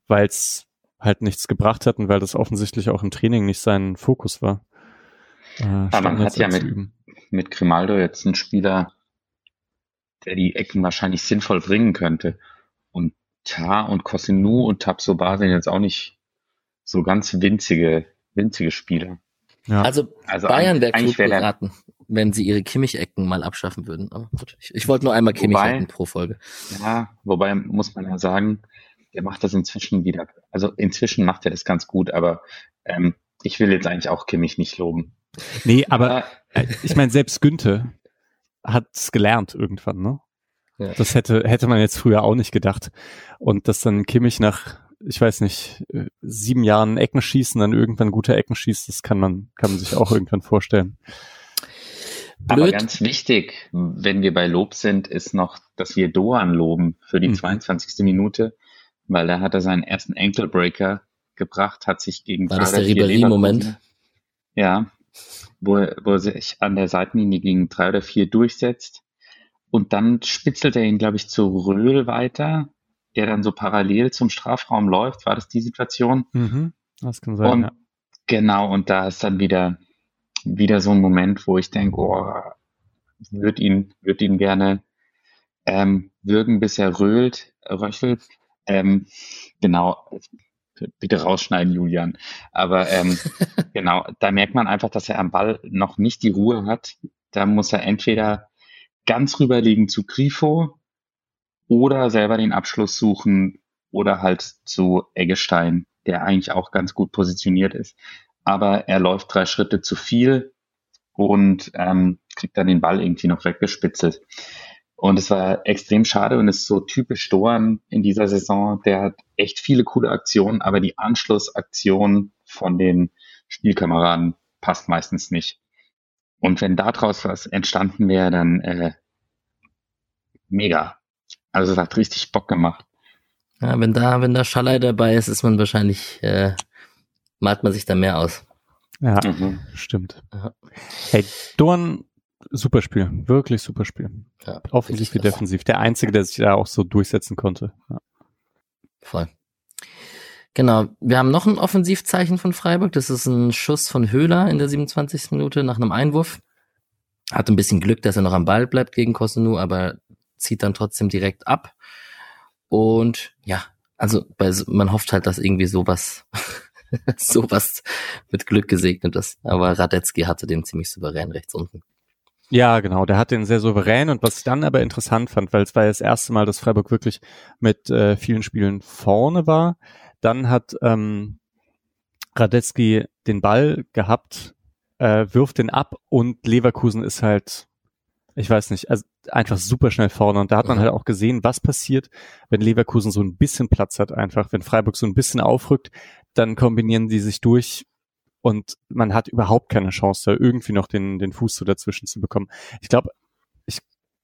weil es halt nichts gebracht hat und weil das offensichtlich auch im Training nicht sein Fokus war. Äh, Aber man hat ja mit, mit Grimaldo jetzt einen Spieler, der die Ecken wahrscheinlich sinnvoll bringen könnte. Und Ta und Cosinu und Tabsoba sind jetzt auch nicht so ganz winzige, winzige Spieler. Ja. Also, also Bayern wäre klug beraten, wenn sie ihre Kimmich-Ecken mal abschaffen würden. Aber gut, ich, ich wollte nur einmal Kimmich-Ecken pro Folge. Ja, wobei muss man ja sagen, der macht das inzwischen wieder. Also inzwischen macht er das ganz gut, aber ähm, ich will jetzt eigentlich auch Kimmich nicht loben. Nee, aber äh, ich meine, selbst Günther hat's gelernt irgendwann, ne? Ja. Das hätte, hätte man jetzt früher auch nicht gedacht. Und dass dann Kimmich nach, ich weiß nicht, äh, sieben Jahren Ecken schießen, dann irgendwann gute Ecken schießt, das kann man, kann man sich auch irgendwann vorstellen. Blöd. Aber ganz wichtig, wenn wir bei Lob sind, ist noch, dass wir Doan loben für die mhm. 22. Minute weil er hatte seinen ersten Ankle Breaker gebracht, hat sich gegen War das der Ribéry-Moment? Ja, wo, wo er sich an der Seitenlinie gegen drei oder vier durchsetzt und dann spitzelt er ihn, glaube ich, zu Röhl weiter, der dann so parallel zum Strafraum läuft. War das die Situation? Mhm, das kann sein, und, ja. Genau, und da ist dann wieder, wieder so ein Moment, wo ich denke, oh, würde ihn, würde ihn gerne ähm, würgen, bis er röhlt, röchelt. Ähm, genau, bitte rausschneiden, Julian. Aber ähm, genau, da merkt man einfach, dass er am Ball noch nicht die Ruhe hat. Da muss er entweder ganz rüberlegen zu Grifo oder selber den Abschluss suchen oder halt zu Eggestein, der eigentlich auch ganz gut positioniert ist. Aber er läuft drei Schritte zu viel und ähm, kriegt dann den Ball irgendwie noch weggespitzelt. Und es war extrem schade und ist so typisch Doan in dieser Saison. Der hat echt viele coole Aktionen, aber die Anschlussaktion von den Spielkameraden passt meistens nicht. Und wenn daraus was entstanden wäre, dann äh, mega. Also es hat richtig Bock gemacht. Ja, wenn da, wenn da Schallei dabei ist, ist man wahrscheinlich, äh, malt man sich da mehr aus. Ja, mhm. stimmt. Aha. Hey, Dorn super Spiel, wirklich super Spiel. Ja, Offensiv wie defensiv. Der einzige, der sich da auch so durchsetzen konnte. Ja. Voll. Genau. Wir haben noch ein Offensivzeichen von Freiburg. Das ist ein Schuss von Höhler in der 27. Minute nach einem Einwurf. Hat ein bisschen Glück, dass er noch am Ball bleibt gegen Kosenu, aber zieht dann trotzdem direkt ab. Und ja, also man hofft halt, dass irgendwie sowas, sowas mit Glück gesegnet ist. Aber Radetzky hatte den ziemlich souverän rechts unten. Ja, genau. Der hat den sehr souverän und was ich dann aber interessant fand, weil es war ja das erste Mal, dass Freiburg wirklich mit äh, vielen Spielen vorne war. Dann hat ähm, Radetzky den Ball gehabt, äh, wirft den ab und Leverkusen ist halt, ich weiß nicht, also einfach super schnell vorne. Und da hat man halt auch gesehen, was passiert, wenn Leverkusen so ein bisschen Platz hat, einfach, wenn Freiburg so ein bisschen aufrückt, dann kombinieren die sich durch und man hat überhaupt keine Chance, da irgendwie noch den, den Fuß so dazwischen zu bekommen. Ich glaube, ich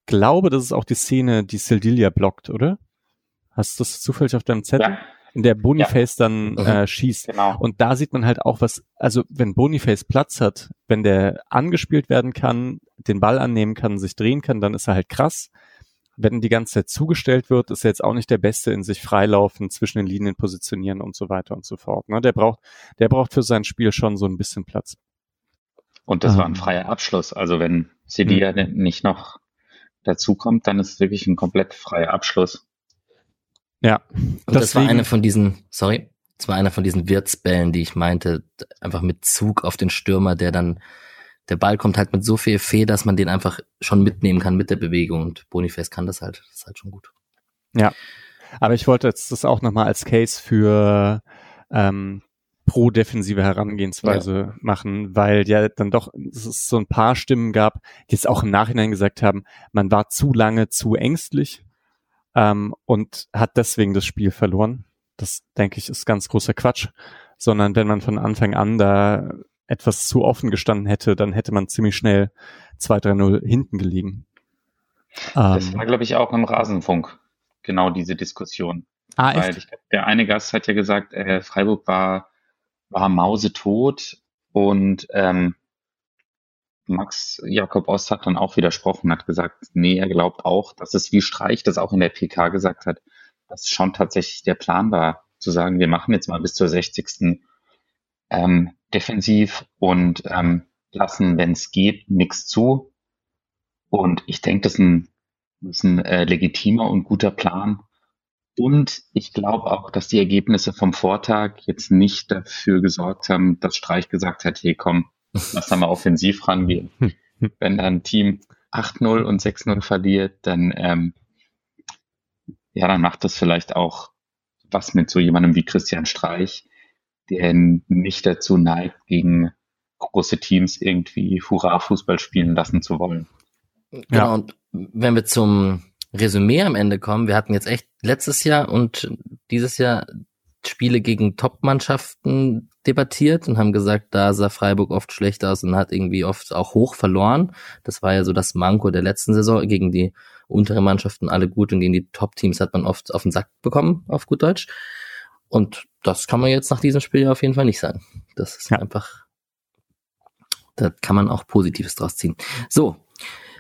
glaube, das ist auch die Szene, die Sildilia blockt, oder? Hast du das zufällig auf deinem Zettel? Ja. In der Boniface ja. dann mhm. äh, schießt. Genau. Und da sieht man halt auch was, also wenn Boniface Platz hat, wenn der angespielt werden kann, den Ball annehmen kann, sich drehen kann, dann ist er halt krass wenn die ganze Zeit zugestellt wird, ist er jetzt auch nicht der Beste in sich freilaufen, zwischen den Linien positionieren und so weiter und so fort. Ne? Der braucht, der braucht für sein Spiel schon so ein bisschen Platz. Und das ähm. war ein ähm. freier Abschluss. Also wenn Sedia hm. nicht noch dazukommt, dann ist es wirklich ein komplett freier Abschluss. Ja. Und das war eine von diesen, sorry, das war einer von diesen Wirtsbällen, die ich meinte, einfach mit Zug auf den Stürmer, der dann der Ball kommt halt mit so viel Fee, dass man den einfach schon mitnehmen kann mit der Bewegung und Boniface kann das halt, das ist halt schon gut. Ja, aber ich wollte jetzt das auch nochmal als Case für ähm, pro-defensive Herangehensweise ja. machen, weil ja dann doch es so ein paar Stimmen gab, die jetzt auch im Nachhinein gesagt haben, man war zu lange zu ängstlich ähm, und hat deswegen das Spiel verloren. Das denke ich ist ganz großer Quatsch, sondern wenn man von Anfang an da etwas zu offen gestanden hätte, dann hätte man ziemlich schnell 2-3-0 hinten gelegen. Das ähm, war, glaube ich, auch im Rasenfunk genau diese Diskussion. Ah, Weil ich, der eine Gast hat ja gesagt, äh, Freiburg war, war mausetot und ähm, Max Jakob Ost hat dann auch widersprochen, hat gesagt, nee, er glaubt auch, dass es wie Streich das auch in der PK gesagt hat, dass schon tatsächlich der Plan war, zu sagen, wir machen jetzt mal bis zur 60. Ähm, defensiv und ähm, lassen, wenn es geht, nichts zu. Und ich denke, das ist ein, das ist ein äh, legitimer und guter Plan. Und ich glaube auch, dass die Ergebnisse vom Vortag jetzt nicht dafür gesorgt haben, dass Streich gesagt hat, hey komm, lass da mal offensiv rangehen. Wenn dann ein Team 8-0 und 6-0 verliert, dann ähm, ja, dann macht das vielleicht auch was mit so jemandem wie Christian Streich, der nicht dazu neigt, gegen große Teams irgendwie Hurra-Fußball spielen lassen zu wollen. Genau, ja. und wenn wir zum Resümee am Ende kommen, wir hatten jetzt echt letztes Jahr und dieses Jahr Spiele gegen Top-Mannschaften debattiert und haben gesagt, da sah Freiburg oft schlechter aus und hat irgendwie oft auch hoch verloren. Das war ja so das Manko der letzten Saison. Gegen die unteren Mannschaften alle gut und gegen die Top-Teams hat man oft auf den Sack bekommen, auf gut Deutsch. Und das kann man jetzt nach diesem Spiel auf jeden Fall nicht sagen. Das ist ja. einfach, da kann man auch Positives draus ziehen. So,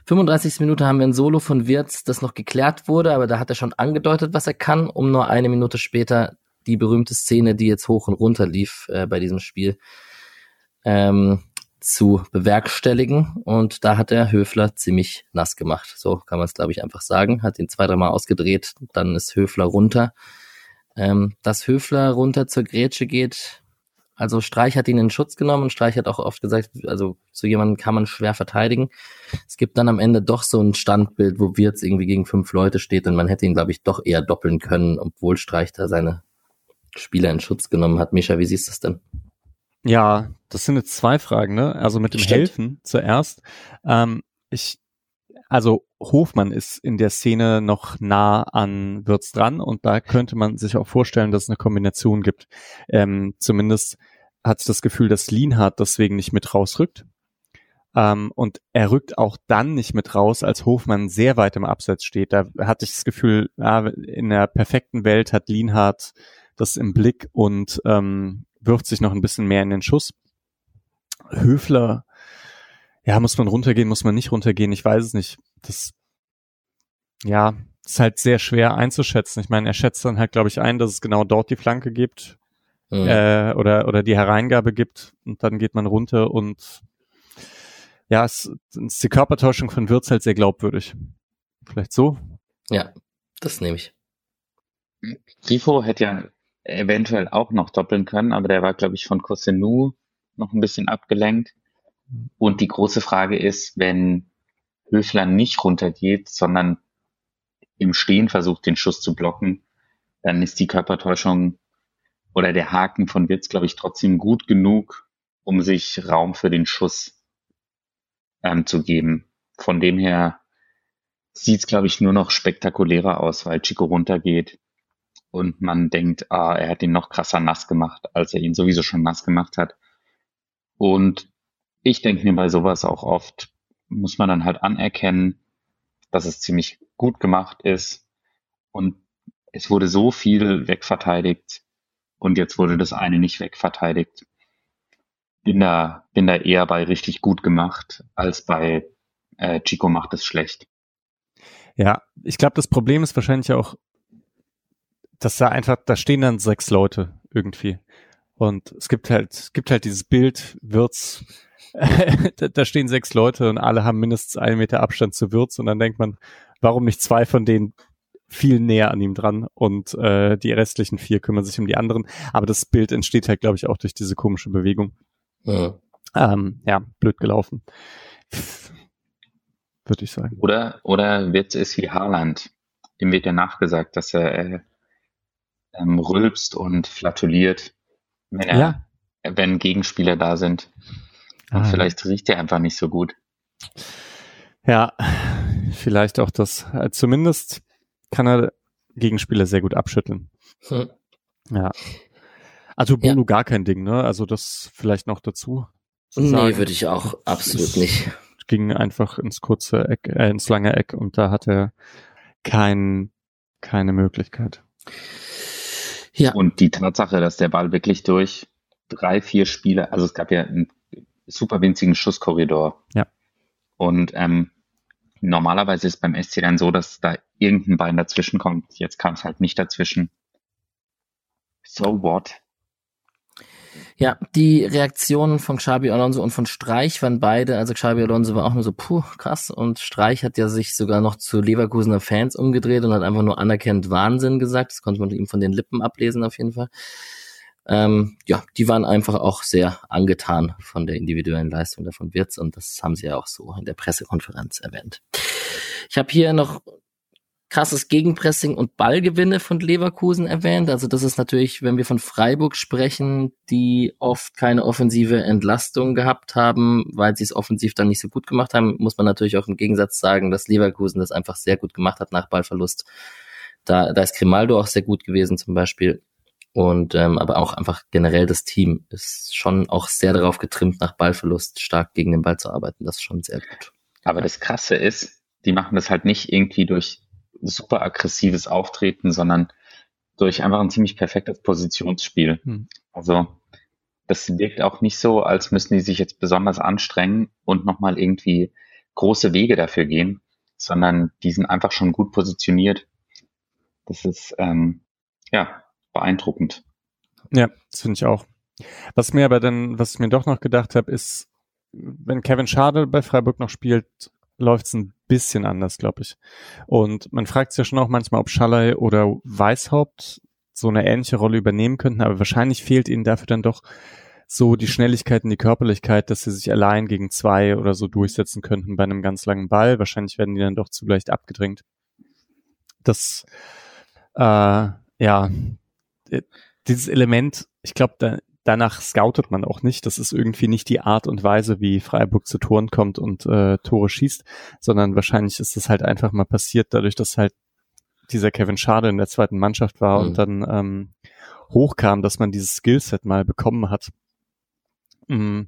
35. Minute haben wir ein Solo von Wirtz, das noch geklärt wurde, aber da hat er schon angedeutet, was er kann, um nur eine Minute später die berühmte Szene, die jetzt hoch und runter lief äh, bei diesem Spiel, ähm, zu bewerkstelligen. Und da hat der Höfler ziemlich nass gemacht. So kann man es, glaube ich, einfach sagen. Hat ihn zwei, dreimal ausgedreht, dann ist Höfler runter. Ähm, dass Höfler runter zur Grätsche geht, also Streich hat ihn in Schutz genommen und Streich hat auch oft gesagt, also so jemanden kann man schwer verteidigen. Es gibt dann am Ende doch so ein Standbild, wo Wirtz irgendwie gegen fünf Leute steht und man hätte ihn, glaube ich, doch eher doppeln können, obwohl Streich da seine Spieler in Schutz genommen hat. Mischa, wie siehst du das denn? Ja, das sind jetzt zwei Fragen, ne? Also mit dem Stimmt. Helfen zuerst. Ähm, ich also Hofmann ist in der Szene noch nah an Wirtz dran und da könnte man sich auch vorstellen, dass es eine Kombination gibt. Ähm, zumindest hat es das Gefühl, dass Lienhardt deswegen nicht mit rausrückt. Ähm, und er rückt auch dann nicht mit raus, als Hofmann sehr weit im Abseits steht. Da hatte ich das Gefühl, ja, in der perfekten Welt hat Lienhardt das im Blick und ähm, wirft sich noch ein bisschen mehr in den Schuss. Höfler ja, muss man runtergehen, muss man nicht runtergehen, ich weiß es nicht. Das, ja, ist halt sehr schwer einzuschätzen. Ich meine, er schätzt dann halt, glaube ich, ein, dass es genau dort die Flanke gibt mhm. äh, oder, oder die Hereingabe gibt und dann geht man runter und ja, es, es ist die Körpertäuschung von Wirtz halt sehr glaubwürdig. Vielleicht so? Ja, das nehme ich. Grifo hätte ja eventuell auch noch doppeln können, aber der war, glaube ich, von Cosenu noch ein bisschen abgelenkt. Und die große Frage ist, wenn Höfler nicht runtergeht, sondern im Stehen versucht, den Schuss zu blocken, dann ist die Körpertäuschung oder der Haken von Witz, glaube ich, trotzdem gut genug, um sich Raum für den Schuss ähm, zu geben. Von dem her sieht es, glaube ich, nur noch spektakulärer aus, weil Chico runtergeht und man denkt, ah, er hat ihn noch krasser nass gemacht, als er ihn sowieso schon nass gemacht hat. Und ich denke mir bei sowas auch oft, muss man dann halt anerkennen, dass es ziemlich gut gemacht ist und es wurde so viel wegverteidigt und jetzt wurde das eine nicht wegverteidigt. Bin da, bin da eher bei richtig gut gemacht als bei äh, Chico macht es schlecht. Ja, ich glaube, das Problem ist wahrscheinlich auch, dass da einfach, da stehen dann sechs Leute irgendwie. Und es gibt halt, es gibt halt dieses Bild, Wirtz da stehen sechs Leute und alle haben mindestens einen Meter Abstand zu Würz und dann denkt man, warum nicht zwei von denen viel näher an ihm dran und äh, die restlichen vier kümmern sich um die anderen. Aber das Bild entsteht halt, glaube ich, auch durch diese komische Bewegung. Ja, ähm, ja blöd gelaufen. Würde ich sagen. Oder, oder Witz ist wie Haaland. Dem wird ja nachgesagt, dass er äh, ähm, rülpst und flatuliert, wenn er, ja. wenn Gegenspieler da sind. Und Ah. vielleicht riecht er einfach nicht so gut. Ja, vielleicht auch das. Äh, Zumindest kann er Gegenspieler sehr gut abschütteln. Hm. Ja. Also Ja. Bolo gar kein Ding, ne? Also das vielleicht noch dazu. zu Nee, sagen. würde ich auch absolut ist- nicht. Ging einfach ins kurze Eck, äh, ins lange Eck und da hat er kein, keine Möglichkeit. Ja, Und die Tatsache, dass der Ball wirklich durch drei, vier Spiele, also es gab ja einen super winzigen Schusskorridor. Ja. Und ähm, normalerweise ist beim SC dann so, dass da irgendein Bein dazwischen kommt. Jetzt kam es halt nicht dazwischen. So what? Ja, die Reaktionen von Xabi Alonso und von Streich waren beide, also Xabi Alonso war auch nur so, puh, krass, und Streich hat ja sich sogar noch zu Leverkusener Fans umgedreht und hat einfach nur anerkennt Wahnsinn gesagt, das konnte man ihm von den Lippen ablesen auf jeden Fall. Ähm, ja, die waren einfach auch sehr angetan von der individuellen Leistung davon Wirtz und das haben sie ja auch so in der Pressekonferenz erwähnt. Ich habe hier noch krasses Gegenpressing und Ballgewinne von Leverkusen erwähnt. Also das ist natürlich, wenn wir von Freiburg sprechen, die oft keine offensive Entlastung gehabt haben, weil sie es offensiv dann nicht so gut gemacht haben, muss man natürlich auch im Gegensatz sagen, dass Leverkusen das einfach sehr gut gemacht hat nach Ballverlust. Da, da ist Grimaldo auch sehr gut gewesen zum Beispiel. Und ähm, aber auch einfach generell das Team ist schon auch sehr darauf getrimmt, nach Ballverlust stark gegen den Ball zu arbeiten. Das ist schon sehr gut. Aber das Krasse ist, die machen das halt nicht irgendwie durch super aggressives Auftreten, sondern durch einfach ein ziemlich perfektes Positionsspiel. Hm. Also das wirkt auch nicht so, als müssen die sich jetzt besonders anstrengen und nochmal irgendwie große Wege dafür gehen, sondern die sind einfach schon gut positioniert. Das ist ähm, ja beeindruckend. Ja, das finde ich auch. Was mir aber dann, was ich mir doch noch gedacht habe, ist, wenn Kevin Schade bei Freiburg noch spielt, läuft es ein bisschen anders, glaube ich. Und man fragt sich ja schon auch manchmal, ob Schallei oder Weishaupt so eine ähnliche Rolle übernehmen könnten, aber wahrscheinlich fehlt ihnen dafür dann doch so die Schnelligkeit und die Körperlichkeit, dass sie sich allein gegen zwei oder so durchsetzen könnten bei einem ganz langen Ball. Wahrscheinlich werden die dann doch zu leicht abgedrängt. Das, äh, ja, äh, dieses Element, ich glaube, danach scoutet man auch nicht. Das ist irgendwie nicht die Art und Weise, wie Freiburg zu Toren kommt und äh, Tore schießt, sondern wahrscheinlich ist das halt einfach mal passiert, dadurch, dass halt dieser Kevin Schade in der zweiten Mannschaft war Mhm. und dann ähm, hochkam, dass man dieses Skillset mal bekommen hat. Mm,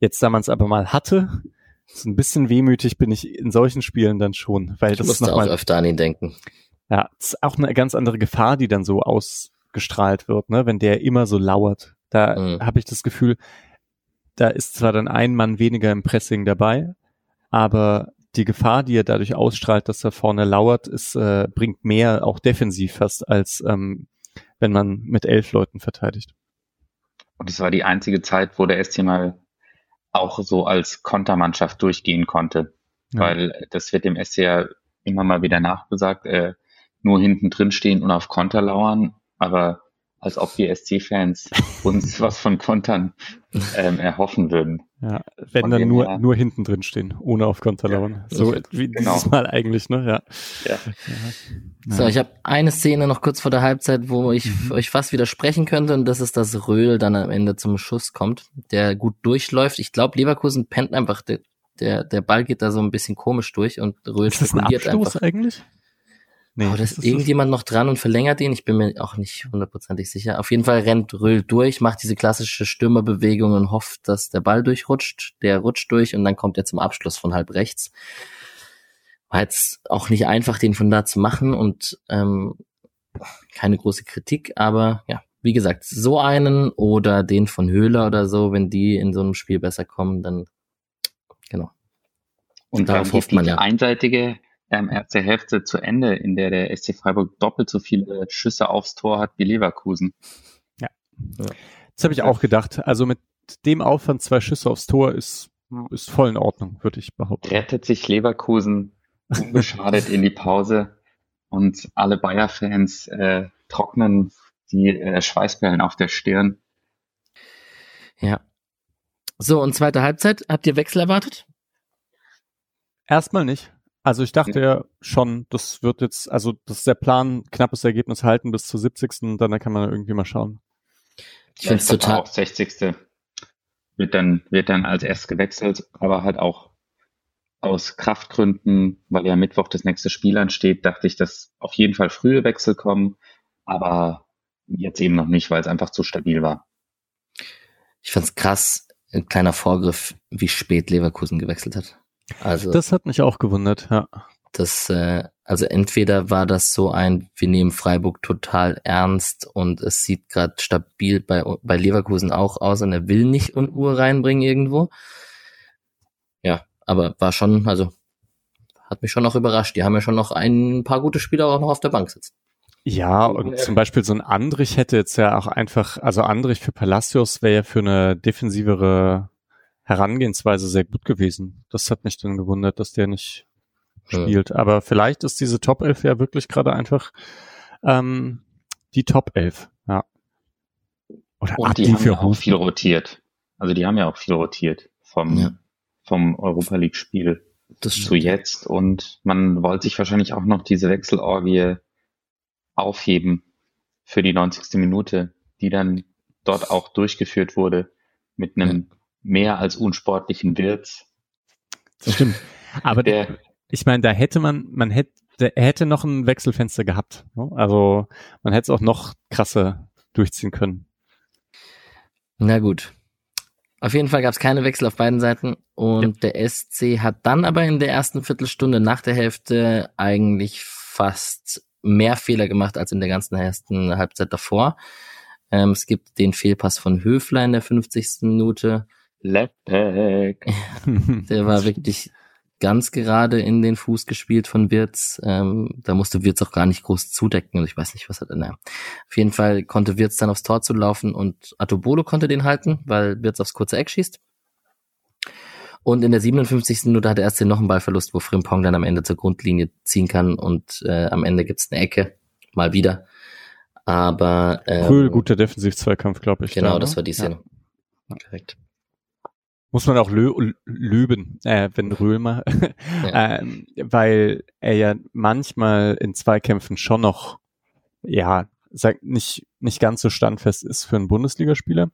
Jetzt, da man es aber mal hatte, so ein bisschen wehmütig bin ich in solchen Spielen dann schon, weil Ich das ist nochmal öfter an ihn denken. ja, das ist auch eine ganz andere Gefahr, die dann so ausgestrahlt wird, ne, wenn der immer so lauert. Da Mhm. habe ich das Gefühl, da ist zwar dann ein Mann weniger im Pressing dabei, aber die Gefahr, die er dadurch ausstrahlt, dass er vorne lauert, ist, äh, bringt mehr auch defensiv fast, als ähm, wenn man mit elf Leuten verteidigt. Und es war die einzige Zeit, wo der SC mal auch so als Kontermannschaft durchgehen konnte. Ja. Weil das wird dem SC ja immer mal wieder nachgesagt, äh, nur hinten drin stehen und auf Konter lauern, aber als ob wir SC-Fans uns was von Kontern ähm, erhoffen würden. Ja, wenn Von dann nur, her- nur hinten drin stehen, ohne auf Konter Ja. lauern. So wie Genau. dieses Mal eigentlich, ne? Ja. Ja. So, ich habe eine Szene noch kurz vor der Halbzeit, wo ich Mhm. euch fast widersprechen könnte, und das ist, dass Röhl dann am Ende zum Schuss kommt, der gut durchläuft. Ich glaube, Leverkusen pennt einfach, der, der, der Ball geht da so ein bisschen komisch durch und Röhl Ist das ein spekuliert Abstoß einfach. eigentlich? Nee, Aber da das ist ist irgendjemand noch dran und verlängert ihn. Ich bin mir auch nicht hundertprozentig sicher. Auf jeden Fall rennt Röhl durch, macht diese klassische Stürmerbewegung und hofft, dass der Ball durchrutscht. Der rutscht durch und dann kommt er zum Abschluss von halb rechts. War jetzt auch nicht einfach, den von da zu machen und ähm, keine große Kritik, aber ja, wie gesagt, so einen oder den von Höhler oder so, wenn die in so einem Spiel besser kommen, dann genau. Und Darauf dann hofft man ja. einseitige ähm, erste Hälfte zu Ende, in der der SC Freiburg doppelt so viele Schüsse aufs Tor hat wie Leverkusen. Das habe ich auch gedacht. Also mit dem Aufwand zwei Schüsse aufs Tor ist, ist voll in Ordnung, würde ich behaupten. Rettet sich Leverkusen unbeschadet in die Pause und alle Bayer-Fans äh, trocknen die äh, Schweißperlen auf der Stirn. Ja. So, und zweite Halbzeit, habt ihr Wechsel erwartet? Erstmal nicht. Also ich dachte ja schon, das wird jetzt, also das ist der Plan, knappes Ergebnis halten bis zur 70. und dann kann man irgendwie mal schauen. Ich finde es total, Auch 60. wird dann, wird dann als erst gewechselt, aber halt auch aus Kraftgründen, weil ja Mittwoch das nächste Spiel ansteht, dachte ich, dass auf jeden Fall frühe Wechsel kommen, aber jetzt eben noch nicht, weil es einfach zu stabil war. Ich fand's krass, ein kleiner Vorgriff, wie spät Leverkusen gewechselt hat. Also Das hat mich auch gewundert, ja. das, äh, also entweder war das so ein, wir nehmen Freiburg total ernst und es sieht gerade stabil bei, bei Leverkusen auch aus und er will nicht Unruhe reinbringen irgendwo. Ja, aber war schon, also hat mich schon noch überrascht. Die haben ja schon noch ein paar gute Spieler auch noch auf der Bank sitzen. Ja, und zum Beispiel so ein Andrich hätte jetzt ja auch einfach, also Andrich für Palacios wäre ja für eine defensivere Herangehensweise sehr gut gewesen. Das hat mich dann gewundert, dass der nicht Ja. spielt. Aber vielleicht ist diese Top 11 ja wirklich gerade einfach ähm, die Top 11. Ja. Oder Und die haben für ja auch viel rotiert. Also die haben ja auch viel rotiert vom, Ja. vom Europa League Spiel Das zu jetzt. Und man wollte sich wahrscheinlich auch noch diese Wechselorgie aufheben für die 90. Minute, die dann dort auch durchgeführt wurde mit einem mehr als unsportlichen Wirtz. Das stimmt. Aber Der, ich meine, da hätte man, man hätte, er hätte noch ein Wechselfenster gehabt. ne? Also man hätte es auch noch krasser durchziehen können. Na gut. Auf jeden Fall gab es keine Wechsel auf beiden Seiten und der SC hat dann aber in der ersten Viertelstunde nach der Hälfte eigentlich fast mehr Fehler gemacht als in der ganzen ersten Halbzeit davor. Ähm, es gibt den Fehlpass von Höfler in der 50. Minute. Lepek. Der war wirklich ganz gerade in den Fuß gespielt von Wirtz. Ähm, da musste Wirtz auch gar nicht groß zudecken. Ich weiß nicht, was er denn. Ja. Auf jeden Fall konnte Wirtz dann aufs Tor zu laufen und Atobolo konnte den halten, weil Wirtz aufs kurze Eck schießt. Und in der 57. Minute hat er erst noch einen Ballverlust, wo Frimpong dann am Ende zur Grundlinie ziehen kann und äh, am Ende gibt's eine Ecke. Mal wieder. Aber ähm, Cool, guter Defensiv-Zweikampf, glaube ich. Genau, da, das ne? war die Ja. Szene. Korrekt. Muss man auch lö löben, äh, wenn Römer, Ja. ähm, weil er ja manchmal in Zweikämpfen schon noch, ja, sag, nicht, nicht ganz so standfest ist für einen Bundesligaspieler.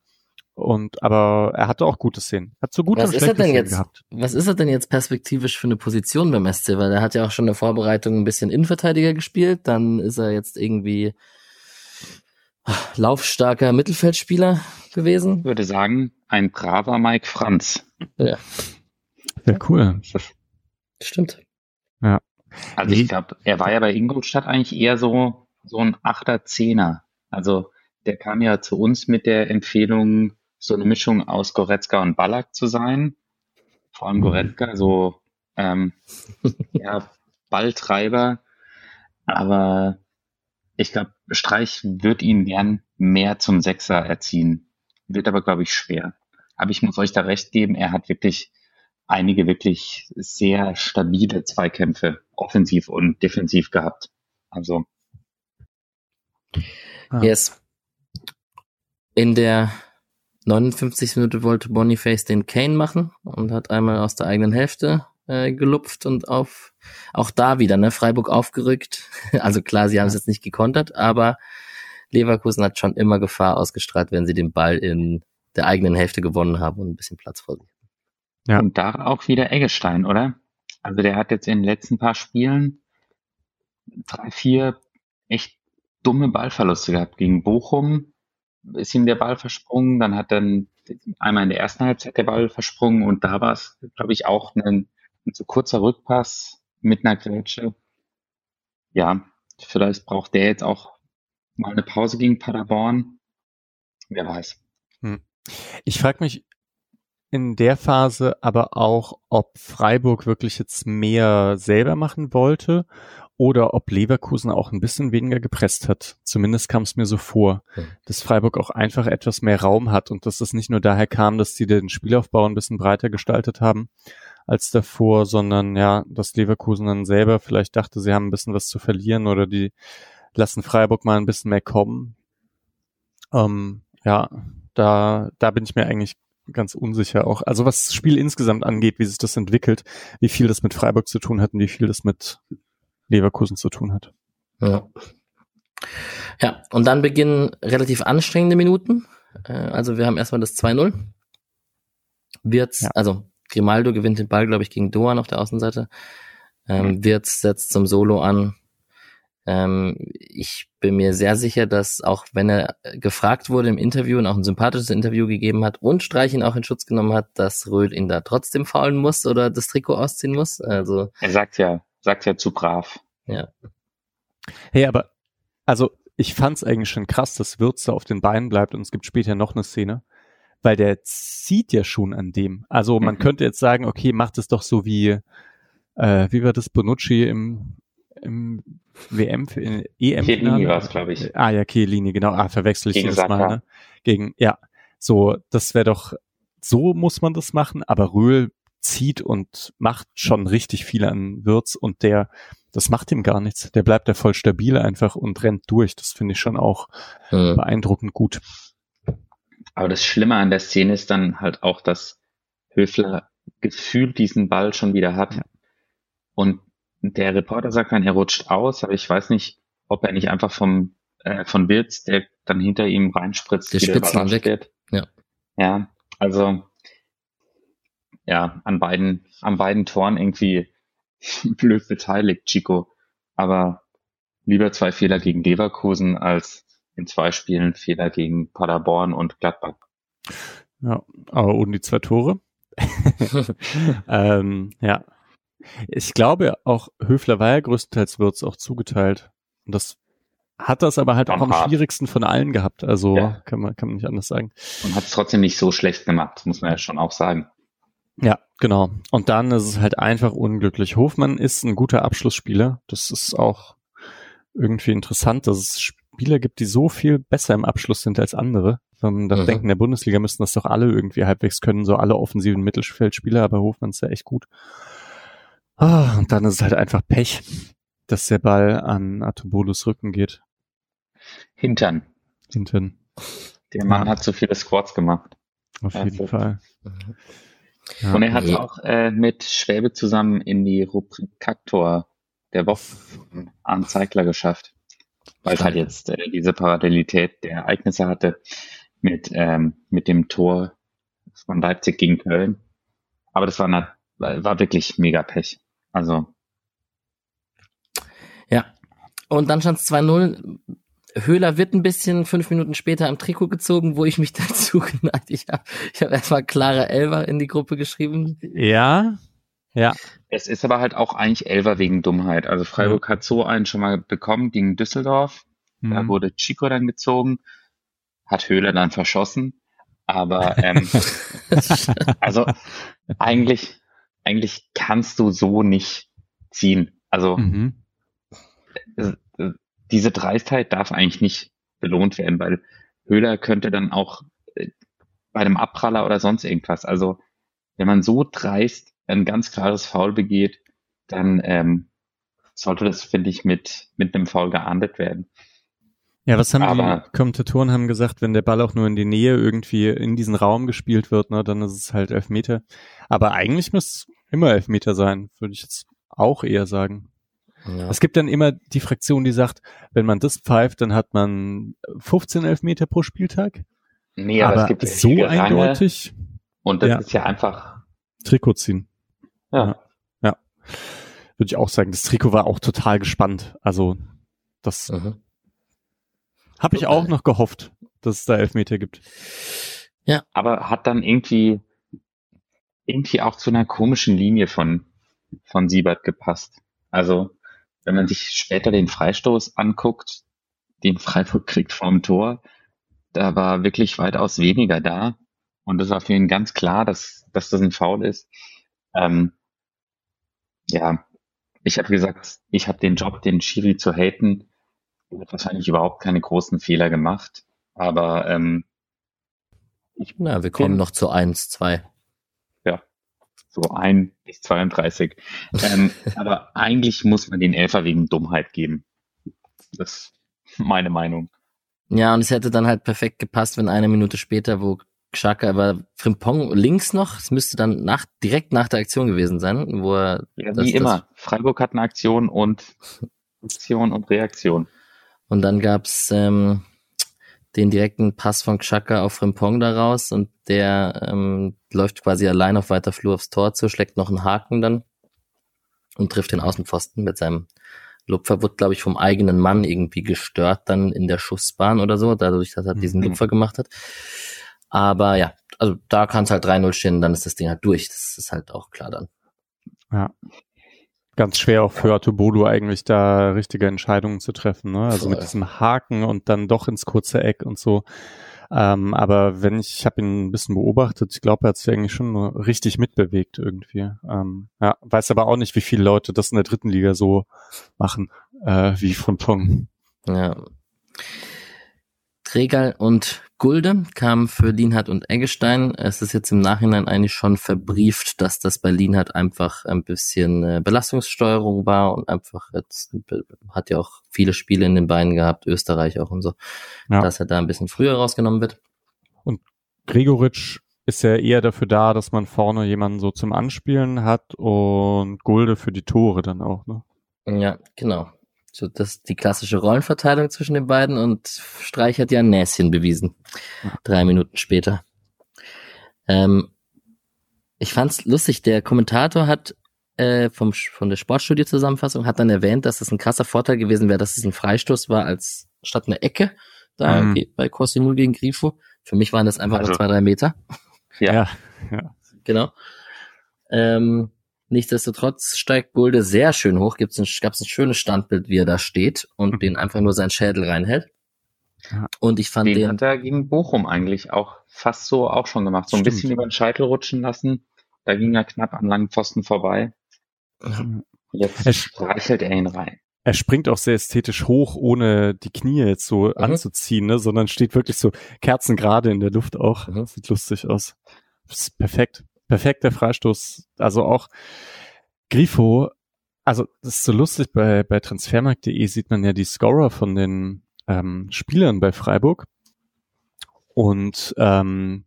Und, aber er hatte auch gute Szenen. Hat so gute Was und ist er schlechte denn Szenen jetzt? gehabt. Was ist er denn jetzt perspektivisch für eine Position beim SC? Weil er hat ja auch schon in der Vorbereitung ein bisschen Innenverteidiger gespielt, dann ist er jetzt irgendwie laufstarker Mittelfeldspieler gewesen. Ich würde sagen, ein braver Mike Franz. Ja, Ja, cool. Stimmt. Also Nee. ich glaube, er war ja bei Ingolstadt eigentlich eher so, so ein Achter, Zehner. Also der kam ja zu uns mit der Empfehlung, so eine Mischung aus Goretzka und Ballack zu sein. Vor allem Goretzka, so ähm, ja, Balltreiber. Aber ich glaube, Streich wird ihn gern mehr zum Sechser erziehen. Wird aber, glaube ich, schwer. Aber ich muss euch da recht geben, er hat wirklich einige wirklich sehr stabile Zweikämpfe, offensiv und defensiv gehabt. Also Ah. Yes. In der 59. Minute wollte Boniface den Kane machen und hat einmal aus der eigenen Hälfte äh, gelupft und auf auch da wieder, ne, Freiburg aufgerückt. Also klar, sie haben es jetzt nicht gekontert, aber Leverkusen hat schon immer Gefahr ausgestrahlt, wenn sie den Ball in der eigenen Hälfte gewonnen haben und ein bisschen Platz vor sich. Ja. Und da auch wieder Eggestein, oder? Also der hat jetzt in den letzten paar Spielen drei, vier echt dumme Ballverluste gehabt. Gegen Bochum ist ihm der Ball versprungen, dann hat dann einmal in der ersten Halbzeit der Ball versprungen und da war es, glaube ich, auch ein, ein zu kurzer Rückpass mit einer Grätsche. Ja, vielleicht braucht der jetzt auch mal eine Pause gegen Paderborn. Wer weiß. Ich frage mich in der Phase aber auch, ob Freiburg wirklich jetzt mehr selber machen wollte oder ob Leverkusen auch ein bisschen weniger gepresst hat. Zumindest kam es mir so vor, Hm. dass Freiburg auch einfach etwas mehr Raum hat und dass es nicht nur daher kam, dass sie den Spielaufbau ein bisschen breiter gestaltet haben als davor, sondern ja, dass Leverkusen dann selber vielleicht dachte, sie haben ein bisschen was zu verlieren oder die lassen Freiburg mal ein bisschen mehr kommen. Ähm, ja, da, da bin ich mir eigentlich ganz unsicher auch. Also was das Spiel insgesamt angeht, wie sich das entwickelt, wie viel das mit Freiburg zu tun hat und wie viel das mit Leverkusen zu tun hat. Ja. Ja, und dann beginnen relativ anstrengende Minuten. Äh, Also wir haben erstmal das 2-0. Wirtz, Ja. also Grimaldo gewinnt den Ball, glaube ich, gegen Doan auf der Außenseite. Ähm, Wirtz setzt zum Solo an. Ähm, ich bin mir sehr sicher, dass auch wenn er gefragt wurde im Interview und auch ein sympathisches Interview gegeben hat und Streich ihn auch in Schutz genommen hat, dass Röhl ihn da trotzdem faulen muss oder das Trikot ausziehen muss. Also Er sagt ja, sagt ja zu brav. Hey, aber also ich fand's eigentlich schon krass, dass Würz da auf den Beinen bleibt und es gibt später noch eine Szene, weil der zieht ja schon an dem. Also man Mhm. könnte jetzt sagen, okay, macht es doch so wie äh, wie war das Bonucci im im WM in EM Chiellini war es, glaube ich. Ah ja, Chiellini, genau. Ah, verwechsel ich Gegen jedes Mal, ne? Gegen ja, so das wäre doch so muss man das machen, aber Röhl zieht und macht schon richtig viel an Würz und der das macht ihm gar nichts. Der bleibt da voll stabil einfach und rennt durch. Das finde ich schon auch hm. beeindruckend gut. Aber das Schlimme an der Szene ist dann halt auch, dass Höfler gefühlt diesen Ball schon wieder hat. Und der Reporter sagt dann, er rutscht aus, aber ich weiß nicht, ob er nicht einfach vom äh, von Wirtz, der dann hinter ihm reinspritzt, Der überrascht weg. wird. Ja. Ja, also ja, an beiden, an beiden Toren irgendwie blöd beteiligt, Chico. Aber lieber zwei Fehler gegen Leverkusen als in zwei Spielen Fehler gegen Paderborn und Gladbach. Ja, aber ohne die zwei Tore. ähm, ja. Ich glaube auch, Höfler war ja größtenteils Würz auch zugeteilt. Und das hat das aber halt auch am schwierigsten von allen gehabt. Also Ja. kann man, kann man nicht anders sagen. Und hat es trotzdem nicht so schlecht gemacht, muss man ja schon auch sagen. Ja, genau. Und dann ist es halt einfach unglücklich. Hofmann ist ein guter Abschlussspieler. Das ist auch irgendwie interessant, dass es Spieler gibt, die so viel besser im Abschluss sind als andere. Man das Mhm. denkt, in der Bundesliga müssten das doch alle irgendwie halbwegs können, so alle offensiven Mittelfeldspieler, aber Hofmann ist ja echt gut. Ah, und dann ist es halt einfach Pech, dass der Ball an Atobolus Rücken geht. Hintern. Hinten. Der Mann hat so viele Squats gemacht. Auf Ja, jeden so. Fall. Ja. Und er hat Nee. auch äh, mit Schwäbe zusammen in die Rubrik Kaktor der Woche von Arndt Zeigler geschafft. Weil es halt jetzt äh, diese Parallelität der Ereignisse hatte mit, ähm, mit dem Tor von Leipzig gegen Köln. Aber das war, na, war wirklich mega Pech. Also, Ja. Und dann stand es 2-0. Höhler wird ein bisschen fünf Minuten später am Trikot gezogen, wo ich mich dazu geneigt. Ich habe ich hab erstmal Clara Elver in die Gruppe geschrieben. Ja, ja, es ist aber halt auch eigentlich Elfer wegen Dummheit. Also Freiburg hat so einen schon mal bekommen gegen Düsseldorf. Da Mhm. wurde Chico dann gezogen, hat Höhler dann verschossen. Aber ähm, also eigentlich, eigentlich kannst du so nicht ziehen. Also Mhm. äh, diese Dreistheit darf eigentlich nicht belohnt werden, weil Höhler könnte dann auch äh, bei einem Abpraller oder sonst irgendwas. Also wenn man so dreist ein ganz klares Foul begeht, dann ähm, sollte das, finde ich, mit, mit einem Foul geahndet werden. Ja, was haben Aber- die Kommentatoren haben gesagt, wenn der Ball auch nur in die Nähe irgendwie in diesen Raum gespielt wird, ne, dann ist es halt Elfmeter. Aber eigentlich muss es immer Elfmeter sein, würde ich jetzt auch eher sagen. Ja. Es gibt dann immer die Fraktion, die sagt, wenn man das pfeift, dann hat man 15 Elfmeter pro Spieltag. Nee, aber, aber es gibt so eindeutig Und das Ja. ist ja einfach, Trikot ziehen. Ja, Würde ich auch sagen. Das Trikot war auch total gespannt. Also das Mhm. habe ich auch noch gehofft, dass es da Elfmeter gibt. aber hat dann irgendwie, irgendwie auch zu einer komischen Linie von, von Siebert gepasst. Also, wenn man sich später den Freistoß anguckt, den Freiburg kriegt vorm Tor, da war wirklich weitaus weniger da. Und es war für ihn ganz klar, dass, dass das ein Foul ist. Ähm, ja, ich habe gesagt, ich habe den Job, den Schiri zu haten. Er hat wahrscheinlich überhaupt keine großen Fehler gemacht. Aber ähm, ich Na, wir kommen noch zu 1, 2. so ein bis 32. ähm, aber eigentlich muss man den Elfer wegen Dummheit geben. Das ist meine Meinung. Ja, und es hätte dann halt perfekt gepasst, wenn eine Minute später, wo Xhaka war Frimpong links noch, es müsste dann nach, direkt nach der Aktion gewesen sein, wo er Ja, Das- wie das- immer. Freiburg hat eine Aktion und Aktion und Reaktion. Und dann gab's ähm, den direkten Pass von Xhaka auf Frimpong da raus und der ähm, läuft quasi allein auf weiter Flur aufs Tor zu, schlägt noch einen Haken dann und trifft den Außenpfosten mit seinem Lupfer, wird, glaube ich, vom eigenen Mann irgendwie gestört dann in der Schussbahn oder so, dadurch, dass er diesen Mhm. Lupfer gemacht hat. Aber ja, also da kann es halt 3-0 stehen, dann ist das Ding halt durch. Das ist halt auch klar dann. Ja. Ganz schwer auch für Atobolo eigentlich da richtige Entscheidungen zu treffen, ne? Also mit Voll. diesem Haken und dann doch ins kurze Eck und so. Ähm, aber wenn ich, ich habe ihn ein bisschen beobachtet, ich glaube, er hat sich eigentlich schon richtig mitbewegt irgendwie. Ähm, ja, weiß aber auch nicht, wie viele Leute das in der dritten Liga so machen, äh, wie von Pong. Ja. Tregal und Gulde kamen für Lienhardt und Eggestein. Es ist jetzt im Nachhinein eigentlich schon verbrieft, dass das bei Lienhardt einfach ein bisschen äh, Belastungssteuerung war und einfach jetzt hat ja auch viele Spiele in den Beinen gehabt, Österreich auch und so, Ja. dass er da ein bisschen früher rausgenommen wird. Gregoritsch ist ja eher dafür da, dass man vorne jemanden so zum Anspielen hat und Gulde für die Tore dann auch, ne? Ja, genau. So, das ist die klassische Rollenverteilung zwischen den beiden und Streich hat ja ein Näschen bewiesen. Drei Minuten später. Ähm, ich fand's lustig, der Kommentator hat äh, vom, von der Sportstudio-Zusammenfassung hat dann erwähnt, dass es ein krasser Vorteil gewesen wäre, dass es ein Freistoß war, als statt eine Ecke da Mhm. bei Cosimul gegen Grifo. Für mich waren das einfach Also- nur zwei, drei Meter. Ja. ja. Genau. Ähm, nichtsdestotrotz steigt Gulde sehr schön hoch. Gibt's ein, gab's ein schönes Standbild, wie er da steht und Mhm. den einfach nur seinen Schädel reinhält. Ja. Und ich fand Den den, hat er gegen Bochum eigentlich auch fast so auch schon gemacht. So ein Stimmt. bisschen über den Scheitel rutschen lassen. Da ging er knapp an langen Pfosten vorbei. Jetzt Es- streichelt er ihn rein. Er springt auch sehr ästhetisch hoch, ohne die Knie jetzt so anzuziehen, ne, sondern steht wirklich so kerzengerade in der Luft auch. Mhm. Sieht lustig aus. Das ist perfekt. Perfekter Freistoß. Also auch Grifo, also das ist so lustig, bei, bei transfermarkt.de sieht man ja die Scorer von den ähm, Spielern bei Freiburg. Und ähm,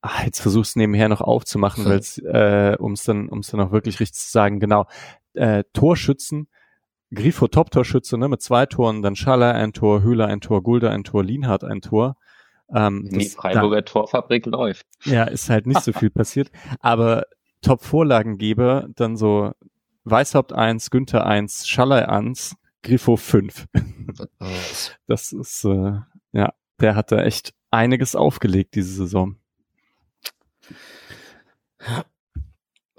ah, jetzt versuch's nebenher noch aufzumachen, Hm. weil äh, um es dann, um es dann auch wirklich richtig zu sagen, genau. Äh, Torschützen, Grifo Top-Torschütze, ne, mit zwei Toren, dann Schaller ein Tor, Höhler ein Tor, Gulda ein Tor, Lienhardt ein Tor. Ähm, Die das- Freiburger Torfabrik läuft. ja, ist halt nicht so viel passiert. Aber Top-Vorlagengeber, dann so Weißhaupt 1, Günther 1, Schaller 1, Grifo 5. Das ist, äh, ja, der hat da echt einiges aufgelegt diese Saison.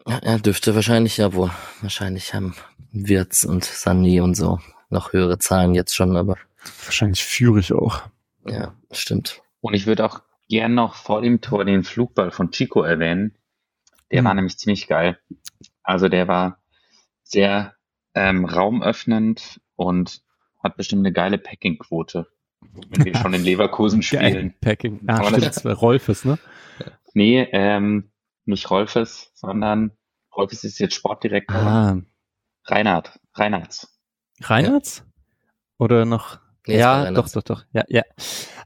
ja, er dürfte wahrscheinlich ja wohl, wahrscheinlich haben Wirtz und Sani und so noch höhere Zahlen jetzt schon, aber Wahrscheinlich führig auch. ja, stimmt. Und ich würde auch gern noch vor dem Tor den Flugball von Chico erwähnen. Der Hm. war nämlich ziemlich geil. Also der war sehr ähm, raumöffnend und hat bestimmt eine geile Packing-Quote. Wenn wir schon in Leverkusen spielen. Geil. Packing. Ah, stimmt, das- Rolfes, ne? Nee, ähm, nicht Rolfes, sondern Rolfes ist jetzt Sportdirektor. Ah, Reinhard, Reinhards. Reinhards? Oder noch? Nee, ja, doch, doch, doch. Ja, ja.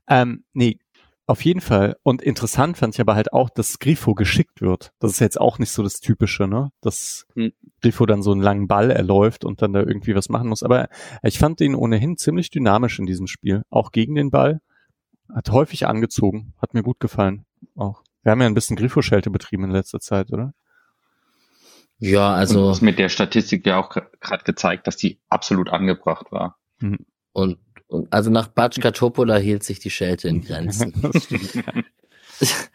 Ähm, nee, auf jeden Fall. Und interessant fand ich aber halt auch, dass Grifo geschickt wird. Das ist jetzt auch nicht so das Typische, ne? Dass Hm. Grifo dann so einen langen Ball erläuft und dann da irgendwie was machen muss. Aber ich fand ihn ohnehin ziemlich dynamisch in diesem Spiel. Auch gegen den Ball. Hat häufig angezogen. Hat mir gut gefallen. Auch. Wir haben ja ein bisschen Grifo-Schelte betrieben in letzter Zeit, oder? Ja, und also ist mit der Statistik ja auch gerade gezeigt, dass die absolut angebracht war. und, und also nach Batschka Topola hielt sich die Schelte in Grenzen. Das stimmt.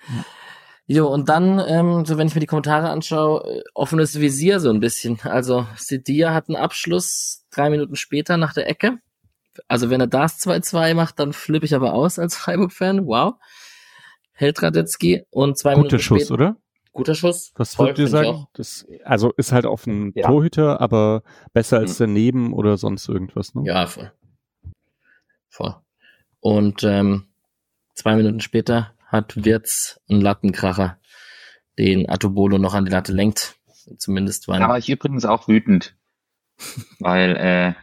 Jo, und dann, ähm, so wenn ich mir die Kommentare anschaue, äh, offenes Visier so ein bisschen. Also Sidia hat einen Abschluss drei Minuten später nach der Ecke. Also wenn er das 2-2 macht, dann flippe ich aber aus als Freiburg-Fan. Wow. Hält Radetzky und zwei Guter Minuten Schuss, später. oder? Guter Schuss. Was würdet ihr sagen? auch. Das, also ist halt auf einen Ja. Torhüter, aber besser als Mhm. daneben oder sonst irgendwas. Ne? Ja, voll. Voll. Und ähm, zwei Minuten später hat Wirtz einen Lattenkracher, den Atobolo noch an die Latte lenkt. Zumindest war Da war ich übrigens auch wütend, weil äh,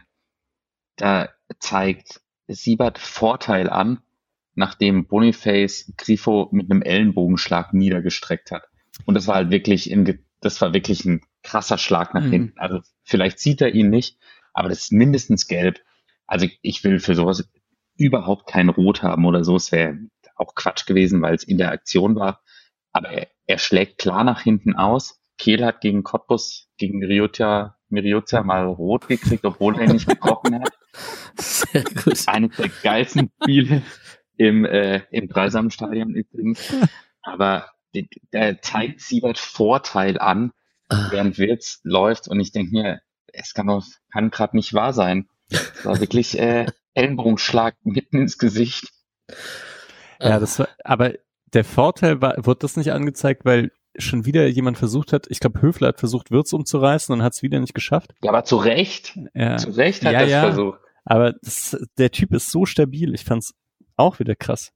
da zeigt Siebert Vorteil an, nachdem Boniface Grifo mit einem Ellenbogenschlag niedergestreckt hat. Und das war halt wirklich, in, das war wirklich ein krasser Schlag nach Mhm. hinten. Also vielleicht sieht er ihn nicht, aber das ist mindestens gelb. Also ich will für sowas überhaupt kein Rot haben oder so. Es wäre auch Quatsch gewesen, weil es in der Aktion war. Aber er, er schlägt klar nach hinten aus. Kehl hat gegen Cottbus, gegen Miriota, Miriota mal rot gekriegt, obwohl er nicht gebrochen hat. Sehr gut. Eines der geilsten Spiele im, äh, im Dreisamstadion übrigens. Aber der zeigt Siebert Vorteil an, Ah. während Wirtz läuft und ich denke mir, es kann doch, kann gerade nicht wahr sein. Es war wirklich äh, Ellenbogenschlag mitten ins Gesicht. Ja, Ah. das war, aber der Vorteil war, wird das nicht angezeigt, weil schon wieder jemand versucht hat, ich glaube, Höfler hat versucht, Wirtz umzureißen und hat es wieder nicht geschafft. Ja, aber zu Recht, Ja. zu Recht hat Ja, er es ja. versucht. Aber das, der Typ ist so stabil, ich fand's auch wieder krass.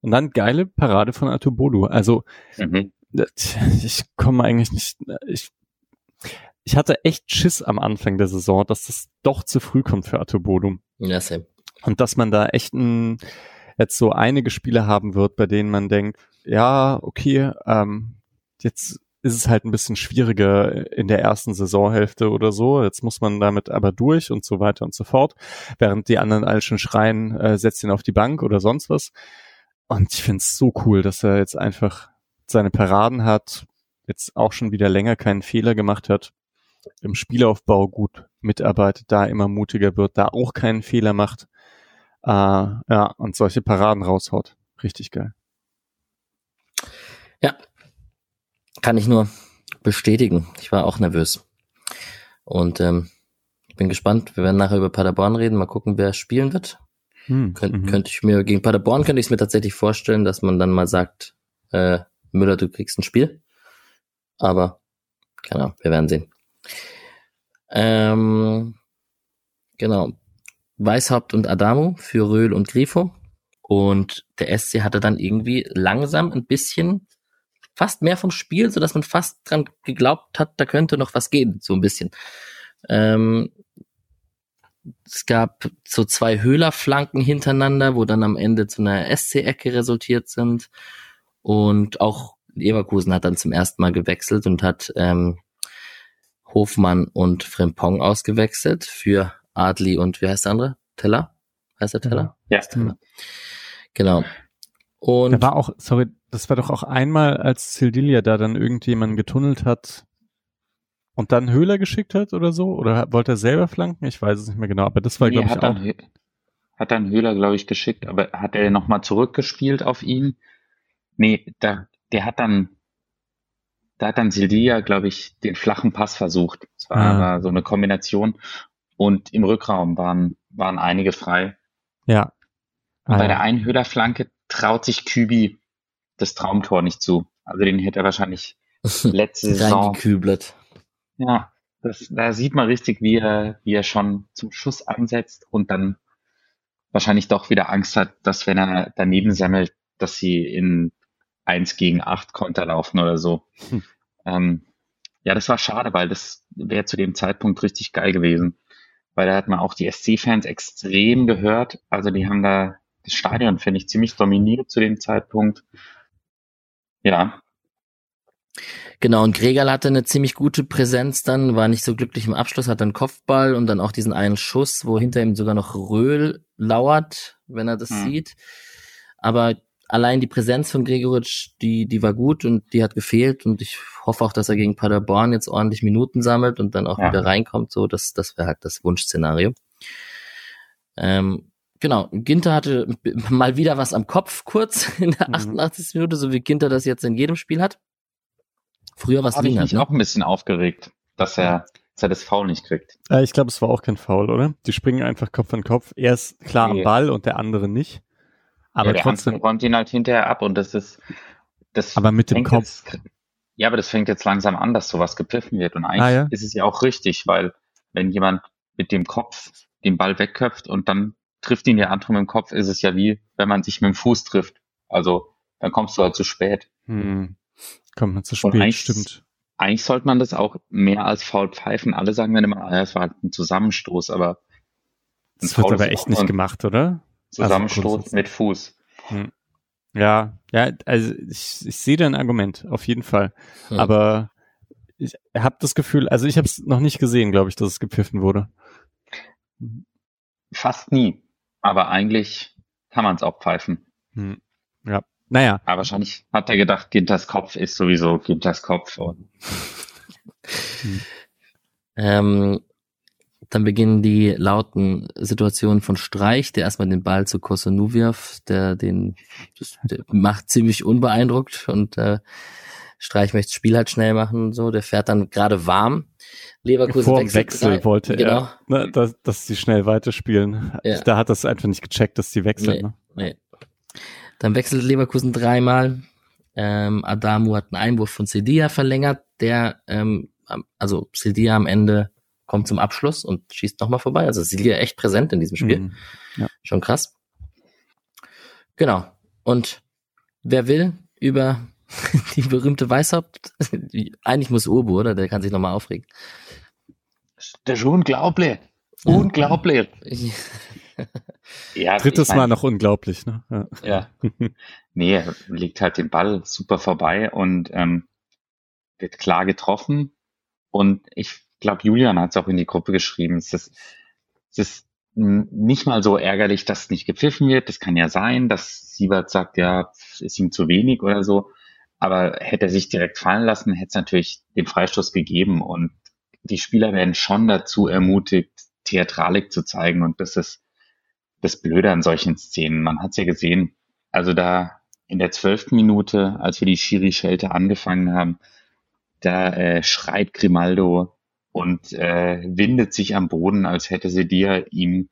Und dann geile Parade von Atubolu. Also Mhm. ich komme eigentlich nicht, ich, ich hatte echt Schiss am Anfang der Saison, dass das doch zu früh kommt für Atubolu. Ja, same. Und dass man da echt ein, jetzt so einige Spiele haben wird, bei denen man denkt, ja, okay, ähm, jetzt ist es halt ein bisschen schwieriger in der ersten Saisonhälfte oder so. Jetzt muss man damit aber durch und so weiter und so fort. Während die anderen alle schon schreien, äh, setzt ihn auf die Bank oder sonst was. Und ich finde es so cool, dass er jetzt einfach seine Paraden hat, jetzt auch schon wieder länger keinen Fehler gemacht hat, im Spielaufbau gut mitarbeitet, da immer mutiger wird, da auch keinen Fehler macht. Äh, ja, und solche Paraden raushaut. Richtig geil. Ja, kann ich nur bestätigen. Ich war auch nervös. Und ähm, ich bin gespannt. Wir werden nachher über Paderborn reden. Mal gucken, wer spielen wird. Hm, Könnt, mhm. Könnte ich mir gegen Paderborn könnte ich es mir tatsächlich vorstellen, dass man dann mal sagt, äh, Müller, du kriegst ein Spiel. Aber keine Ahnung, wir werden sehen. Ähm, genau. Weishaupt und Adamu für Röhl und Grifo. Und der SC hatte dann irgendwie langsam ein bisschen fast mehr vom Spiel, so dass man fast dran geglaubt hat, da könnte noch was gehen, so ein bisschen. Ähm, es gab so zwei Höhlerflanken hintereinander, wo dann am Ende zu einer SC-Ecke resultiert sind. Und auch Leverkusen hat dann zum ersten Mal gewechselt und hat ähm, Hofmann und Frimpong ausgewechselt für Adli und wie heißt der andere? Teller? Heißt der Teller? Ja. Teller. Genau. Und Da war auch, sorry, das war doch auch einmal, als Sildilia da dann irgendjemanden getunnelt hat und dann Höhler geschickt hat oder so? Oder wollte er selber flanken? Ich weiß es nicht mehr genau, aber das war, Nee, glaube ich, hat, auch. dann, hat dann Höhler, glaube ich, geschickt, aber hat er nochmal zurückgespielt auf ihn? Nee, da, der hat dann, da hat dann Sildia, glaube ich, den flachen Pass versucht. Es war Ah. aber so eine Kombination. Und im Rückraum waren, waren einige frei. Ja. Und Ah, bei ja. der einen Höhlerflanke traut sich Kübi das Traumtor nicht zu. Also den hätte er wahrscheinlich letzte Saison. reingekübelt. Ja, das, da sieht man richtig, wie er, wie er schon zum Schuss ansetzt und dann wahrscheinlich doch wieder Angst hat, dass wenn er daneben sammelt, dass sie in eins gegen acht Konter laufen oder so. Hm. Ähm, ja, das war schade, weil das wäre zu dem Zeitpunkt richtig geil gewesen. Weil da hat man auch die SC-Fans extrem gehört. Also die haben da das Stadion, finde ich, ziemlich dominiert zu dem Zeitpunkt. Ja, Genau, und Gregal hatte eine ziemlich gute Präsenz dann, war nicht so glücklich im Abschluss, hat dann Kopfball und dann auch diesen einen Schuss, wo hinter ihm sogar noch Röhl lauert, wenn er das Hm. sieht. Aber allein die Präsenz von Gregoritsch, die, die war gut und die hat gefehlt und ich hoffe auch, dass er gegen Paderborn jetzt ordentlich Minuten sammelt und dann auch Ja. wieder reinkommt, so, das, das wäre halt das Wunschszenario. Ähm, genau, Ginter hatte mal wieder was am Kopf kurz in der Mhm. 88. Minute, so wie Ginter das jetzt in jedem Spiel hat. Früher war es habe ich mich ne? auch ein bisschen aufgeregt, dass er, dass er das Foul nicht kriegt. Äh, ich glaube, es war auch kein Foul, oder? Die springen einfach Kopf an Kopf. Er ist klar am Nee. Ball und der andere nicht. Aber ja, der trotzdem, andere räumt ihn halt hinterher ab und das ist, das aber mit dem fängt Kopf. Jetzt, ja, aber das fängt jetzt langsam an, dass sowas gepfiffen wird und eigentlich Ah, ja? ist es ja auch richtig, weil wenn jemand mit dem Kopf den Ball wegköpft und dann trifft ihn der andere mit dem Kopf, ist es ja wie, wenn man sich mit dem Fuß trifft. Also, dann kommst du halt zu spät. Hm. Kommt man zu Und spät, eigentlich- stimmt. Eigentlich sollte man das auch mehr als Foul pfeifen. Alle sagen dann immer, es war halt ein Zusammenstoß, aber Das wird aber echt nicht gemacht, oder? Zusammenstoß grundsätzlich. mit Fuß. Ja, ja, also ich, ich sehe da ein Argument, auf jeden Fall. Hm. Aber ich habe das Gefühl, also ich habe es noch nicht gesehen, glaube ich, dass es gepfiffen wurde. Fast nie. Aber eigentlich kann man es auch pfeifen. Hm. Ja, naja. Aber wahrscheinlich hat er gedacht, Ginters Kopf ist sowieso Ginters Kopf. Und hm. ähm, dann beginnen die lauten Situationen von Streich, der erstmal den Ball zu Kosunu wirft, der den der macht ziemlich unbeeindruckt und äh, Streich möchte das Spiel halt schnell machen und so. Der fährt dann gerade warm. Leverkusen Vor dem Wechsel drei. wollte genau. er, ne, dass, dass sie schnell weiterspielen. Ja. Da hat das einfach nicht gecheckt, dass die wechseln. Nee, ne? nee. Dann wechselt Leverkusen dreimal. Ähm, Adamu hat einen Einwurf von Sedia verlängert, der, ähm, also Sedia am Ende kommt zum Abschluss und schießt nochmal vorbei. Also Sedia echt präsent in diesem Spiel. Mhm. Ja. Schon krass. Genau. Und wer will über die berühmte Weißhaupt, eigentlich muss Urbu, oder? Der kann sich nochmal aufregen. Das ist unglaublich. Unglaublich. ja, Drittes mein, Mal noch unglaublich, ne? Ja. ja. Nee, legt halt den Ball super vorbei und ähm, wird klar getroffen. Und ich glaube, Julian hat es auch in die Gruppe geschrieben. Es ist, es ist nicht mal so ärgerlich, dass nicht gepfiffen wird. Das kann ja sein, dass Siebert sagt, ja, ist ihm zu wenig oder so. Aber hätte er sich direkt fallen lassen, hätte es natürlich den Freistoß gegeben. Und die Spieler werden schon dazu ermutigt, Theatralik zu zeigen. Und das ist das Blöde an solchen Szenen. Man hat es ja gesehen. Also da in der zwölften Minute, als wir die Schiri-Schelte angefangen haben, da äh, schreit Grimaldo und äh, windet sich am Boden, als hätte sie dir ihm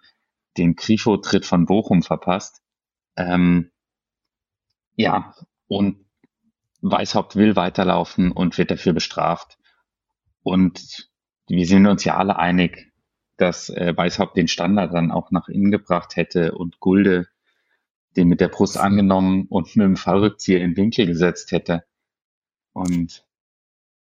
den Grifo-Tritt von Bochum verpasst. Ähm, ja, und Weishaupt will weiterlaufen und wird dafür bestraft. Und wir sind uns ja alle einig, dass äh, Weishaupt den Standard dann auch nach innen gebracht hätte und Gulde den mit der Brust angenommen und mit dem Fallrückzieher in Winkel gesetzt hätte. Und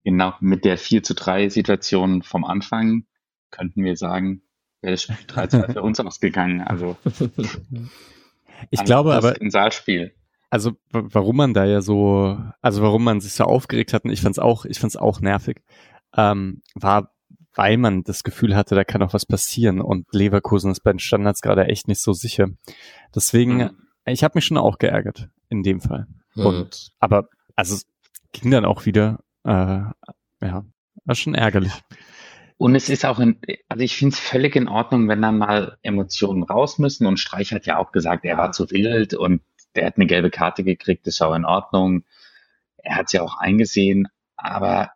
genau mit der 4 zu 3 Situation vom Anfang könnten wir sagen, wäre das Spiel 3 2 für uns ausgegangen. Also ich glaube aber ein Saalspiel also warum man da ja so, also warum man sich so aufgeregt hat, und ich fand's auch, ich fand's auch nervig, ähm, war, weil man das Gefühl hatte, da kann auch was passieren und Leverkusen ist bei den Standards gerade echt nicht so sicher. Deswegen, mhm. ich habe mich schon auch geärgert in dem Fall. Mhm. Und aber also es ging dann auch wieder, äh, ja, war schon ärgerlich. Und es ist auch in, also ich finde es völlig in Ordnung, wenn dann mal Emotionen raus müssen. Und Streich hat ja auch gesagt, er war zu wild und der hat eine gelbe Karte gekriegt, ist auch in Ordnung. Er hat sie auch eingesehen, aber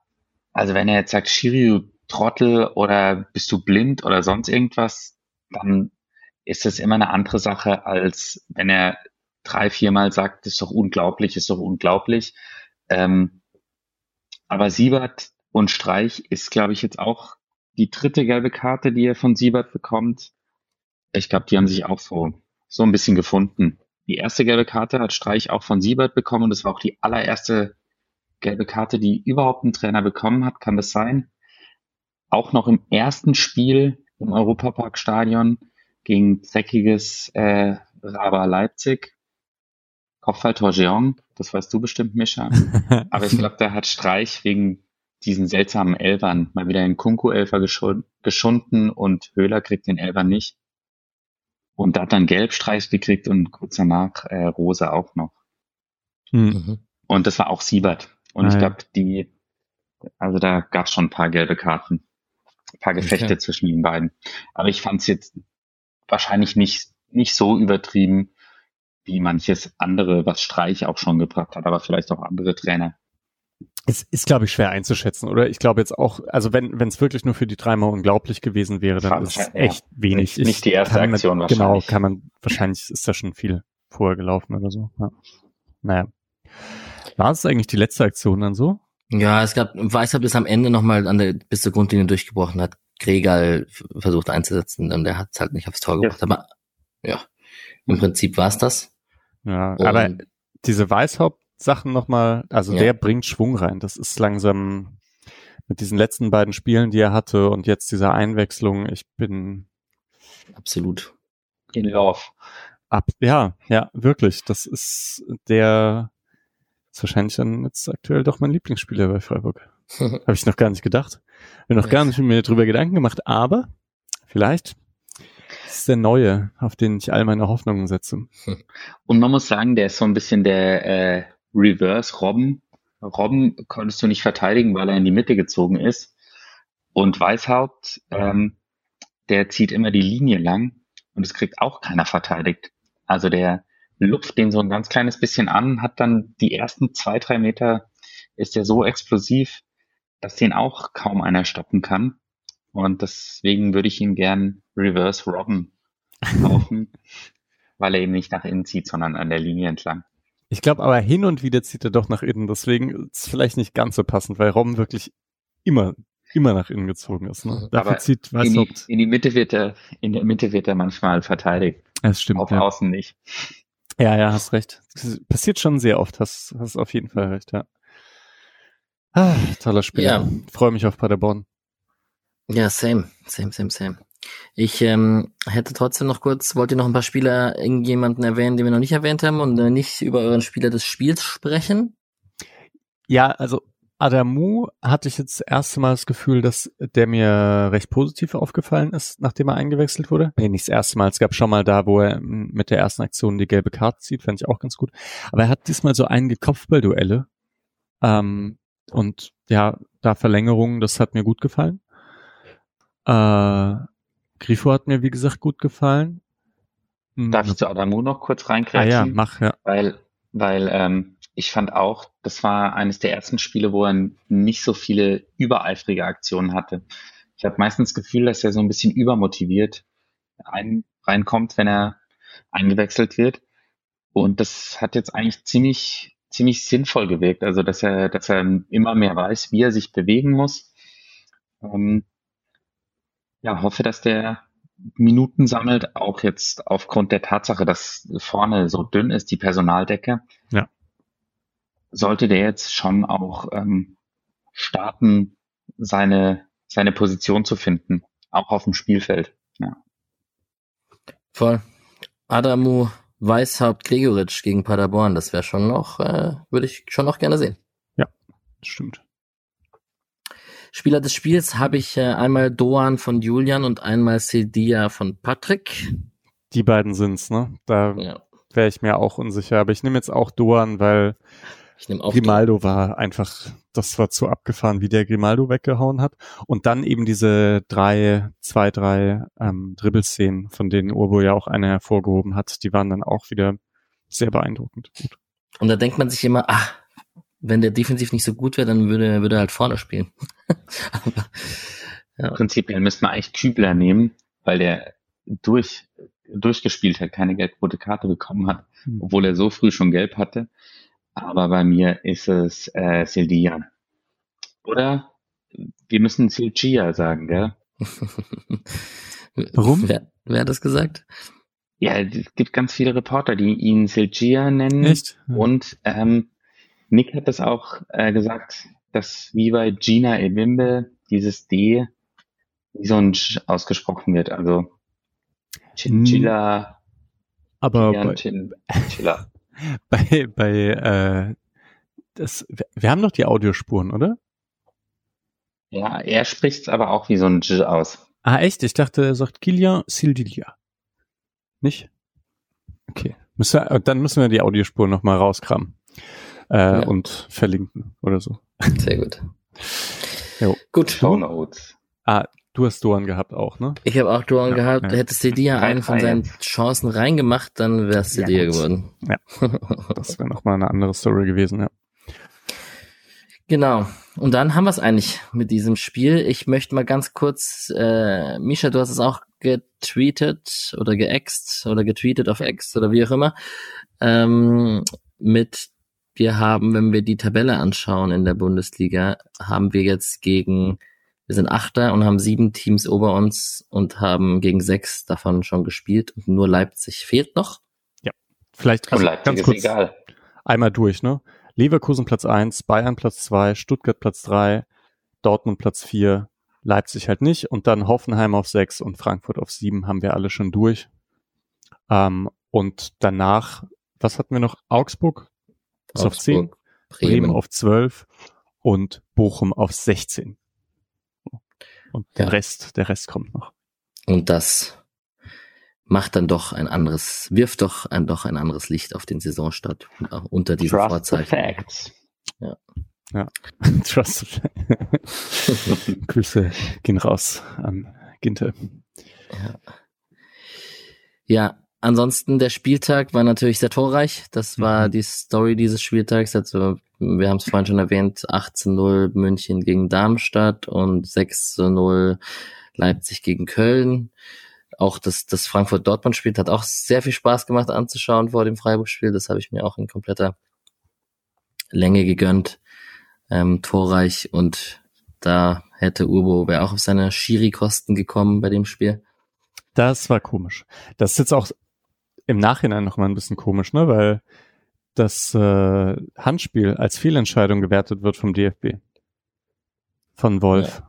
also wenn er jetzt sagt, Shiryu Trottel oder bist du blind oder sonst irgendwas, dann ist das immer eine andere Sache, als wenn er drei, viermal sagt, ist doch unglaublich, ist doch unglaublich. Ähm, aber Siebert und Streich ist, glaube ich, jetzt auch die dritte gelbe Karte, die er von Siebert bekommt. Ich glaube, die haben sich auch so, so ein bisschen gefunden. Die erste gelbe Karte hat Streich auch von Siebert bekommen und das war auch die allererste gelbe Karte, die überhaupt ein Trainer bekommen hat. Kann das sein? Auch noch im ersten Spiel im Europaparkstadion gegen dreckiges äh, Raba Leipzig. Kopfballtor Jeong, das weißt du bestimmt, Mischa. Aber ich glaube, da hat Streich wegen diesen seltsamen Elfern mal wieder einen Kunku-Elfer geschunden und Höhler kriegt den Elfer nicht. Und da hat dann Gelbstreich gekriegt und kurz danach äh, Rose auch noch. Hm. Mhm. Und das war auch Siebert. Und ah, ich glaube, die, also da gab es schon ein paar gelbe Karten, ein paar Gefechte okay. zwischen den beiden. Aber ich fand es jetzt wahrscheinlich nicht, nicht so übertrieben, wie manches andere, was Streich auch schon gebracht hat, aber vielleicht auch andere Trainer. Es ist, glaube ich, schwer einzuschätzen, oder? Ich glaube jetzt auch, also wenn wenn es wirklich nur für die dreimal unglaublich gewesen wäre, dann ist es echt ja, wenig. Nicht, nicht die erste Aktion man, Genau, kann man, wahrscheinlich ist da schon viel vorher gelaufen oder so. Ja. Naja. War es eigentlich die letzte Aktion dann so? Ja, es gab, Weißer bis am Ende nochmal an der, bis zur Grundlinie durchgebrochen hat, Gregal versucht einzusetzen und der hat es halt nicht aufs Tor gebracht. Ja. Aber ja, im Prinzip war es das. Ja, und aber diese Weißhaupt Sachen nochmal, also ja. der bringt Schwung rein. Das ist langsam mit diesen letzten beiden Spielen, die er hatte und jetzt dieser Einwechslung, ich bin absolut in Love. Ab, ja, ja, wirklich. Das ist der ist wahrscheinlich dann jetzt aktuell doch mein Lieblingsspieler bei Freiburg. Habe ich noch gar nicht gedacht. Bin noch gar nicht mit mir drüber Gedanken gemacht, aber vielleicht Das ist der Neue, auf den ich all meine Hoffnungen setze. Und man muss sagen, der ist so ein bisschen der äh, Reverse Robben. Robben konntest du nicht verteidigen, weil er in die Mitte gezogen ist. Und Weißhaupt, ähm, der zieht immer die Linie lang und es kriegt auch keiner verteidigt. Also der lupft den so ein ganz kleines bisschen an, hat dann die ersten zwei, drei Meter ist er so explosiv, dass den auch kaum einer stoppen kann. Und deswegen würde ich ihn gern Reverse Robben kaufen, weil er eben nicht nach innen zieht, sondern an der Linie entlang. Ich glaube aber hin und wieder zieht er doch nach innen, deswegen ist es vielleicht nicht ganz so passend, weil Robben wirklich immer, immer nach innen gezogen ist. Ne? Dafür Aber zieht In die, in die Mitte wird er, in der Mitte wird er manchmal verteidigt, Es stimmt. auf Ja. Außen nicht. ja, ja, hast recht. Das passiert schon sehr oft, hast, hast auf jeden Fall recht, ja. Ah, toller Spieler. Ja. Freue mich auf Paderborn. Ja, same, same, same, same. Ich ähm, hätte trotzdem noch kurz, wollt ihr noch ein paar Spieler, irgendjemanden erwähnen, den wir noch nicht erwähnt haben und äh, nicht über euren Spieler des Spiels sprechen? Ja, also Adamu hatte ich jetzt das erste Mal das Gefühl, dass der mir recht positiv aufgefallen ist, nachdem er eingewechselt wurde. Nee, nicht das erste Mal. Es gab schon mal da, wo er mm, mit der ersten Aktion die gelbe Karte zieht, fand ich auch ganz gut. Aber er hat diesmal so einige Kopfballduelle. Ähm, und ja, da Verlängerungen, das hat mir gut gefallen. Äh, Grifo hat mir, wie gesagt, gut gefallen. Hm, Darf ich zu Adamu noch kurz ah reinkrätschen? ja, mach, ja. Weil, weil ähm, ich fand auch, das war eines der ersten Spiele, wo er nicht so viele übereifrige Aktionen hatte. Ich habe meistens das Gefühl, dass er so ein bisschen übermotiviert ein, reinkommt, wenn er eingewechselt wird. Und das hat jetzt eigentlich ziemlich, ziemlich sinnvoll gewirkt. Also, dass er, dass er immer mehr weiß, wie er sich bewegen muss. Ähm, ja, hoffe, dass der Minuten sammelt, auch jetzt aufgrund der Tatsache, dass vorne so dünn ist, die Personaldecke. Ja. Sollte der jetzt schon auch ähm, starten, seine, seine Position zu finden, auch auf dem Spielfeld. Ja. Voll. Adamu, Weißhaupt, Gregoritsch gegen Paderborn, das wäre schon noch, äh, würde ich schon noch gerne sehen. Stimmt. Spieler des Spiels habe ich äh, einmal Doan von Julian und einmal Sedia von Patrick. Die beiden sind's, ne? Da Ja, wäre ich mir auch unsicher. Aber ich nehme jetzt auch Doan, weil Grimaldo war einfach, das war zu abgefahren, wie der Grimaldo weggehauen hat. Und dann eben diese drei, zwei, drei ähm, Dribbelszenen, von denen Urbo ja auch eine hervorgehoben hat, die waren dann auch wieder sehr beeindruckend. Und da denkt man sich immer, ach, wenn der defensiv nicht so gut wäre, dann würde, würde er halt vorne spielen. Aber, ja, Prinzipiell müsste man eigentlich Kübler nehmen, weil der durch, durchgespielt hat, keine gelb-rote Karte bekommen hat, Hm. obwohl er so früh schon gelb hatte. Aber bei mir ist es äh, Sildia. Oder wir müssen Silgia sagen, gell? Warum? Wer, wer hat das gesagt? Ja, es gibt ganz viele Reporter, die ihn Silgia nennen. Echt? Ja. Und ähm, Nick hat das auch äh, gesagt, dass wie bei Gina Ebimbe dieses D wie so ein Sch ausgesprochen wird. Also Chinchilla, Aber bei, Chinchilla. bei, bei äh, das, wir, wir haben doch die Audiospuren, oder? Ja, er spricht es aber auch wie so ein J aus. Ah, echt? Ich dachte, er sagt Kilian Sildilia. Nicht? Okay. Müssen wir, dann müssen wir die Audiospuren nochmal rauskramen. Äh, Ja. und verlinken oder so. Sehr gut. Jo. Gut. Show Notes. Ah, du hast Doan gehabt auch, ne? Ich habe auch Duan Ja, gehabt. ja. Hätte Sedia Drei, einen von seinen. Chancen reingemacht, dann wäre es Ja, gut. geworden. Das wäre nochmal eine andere Story gewesen, ja. Genau. Und dann haben wir es eigentlich mit diesem Spiel. Ich möchte mal ganz kurz, äh, Misha, du hast es auch getweetet oder geext oder getweetet auf X oder wie auch immer. Ähm, mit wir haben, wenn wir die Tabelle anschauen in der Bundesliga, haben wir jetzt gegen, wir sind Achter und haben sieben Teams ober uns und haben gegen sechs davon schon gespielt und nur Leipzig fehlt noch. Vielleicht also Leipzig ganz ist kurz egal. einmal durch, ne? Leverkusen Platz eins, Bayern Platz zwei, Stuttgart Platz drei, Dortmund Platz vier, Leipzig halt nicht und dann Hoffenheim auf sechs und Frankfurt auf sieben haben wir alle schon durch. Ähm, und danach, was hatten wir noch? Augsburg ist auf zehn, Augsburg, Bremen Bremen. auf zwölf und Bochum auf 16. Und der Ja. Rest, der Rest kommt noch. Und das macht dann doch ein anderes, wirft doch ein, doch ein anderes Licht auf den Saisonstart unter diesen Trust the Vorzeichen. facts. Ja. Trust. Grüße gehen raus an Ginte. Ja, ansonsten der Spieltag war natürlich sehr torreich. Das war Mhm. die Story dieses Spieltags. Also wir haben es vorhin schon erwähnt, 18-0 München gegen Darmstadt und 6-0 Leipzig gegen Köln. Auch das, das Frankfurt-Dortmund-Spiel hat auch sehr viel Spaß gemacht anzuschauen vor dem Freiburg-Spiel. Das habe ich mir auch in kompletter Länge gegönnt. Ähm, torreich und da hätte Urbo, wäre auch auf seine Schiri-Kosten gekommen bei dem Spiel. Das war komisch. Das ist jetzt auch im Nachhinein noch mal ein bisschen komisch, ne? Weil das äh, Handspiel als Fehlentscheidung gewertet wird vom DFB. Von Wolf.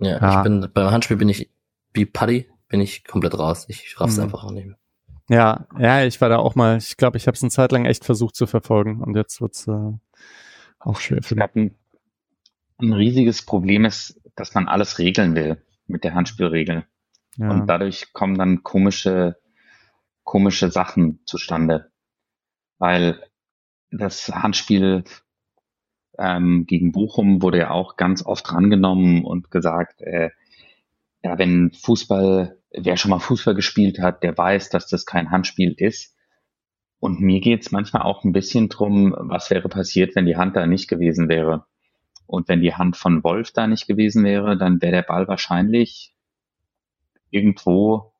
Ja, Ja. ich bin beim Handspiel bin ich wie Paddy, bin ich komplett raus. Ich raff's Mhm. einfach auch nicht mehr. Ja, ja, ich war da auch mal, ich glaube, ich habe es eine Zeit lang echt versucht zu verfolgen und jetzt wird's äh, auch schwer für Ich mich. glaube, ein, ein riesiges Problem ist, dass man alles regeln will mit der Handspielregel. Ja. Und dadurch kommen dann komische, komische Sachen zustande. Weil das Handspiel ähm, gegen Bochum wurde ja auch ganz oft rangenommen und gesagt, äh, ja, wenn Fußball, wer schon mal Fußball gespielt hat, der weiß, dass das kein Handspiel ist. Und mir geht's manchmal auch ein bisschen drum, was wäre passiert, wenn die Hand da nicht gewesen wäre. Und wenn die Hand von Wolf da nicht gewesen wäre, dann wäre der Ball wahrscheinlich irgendwo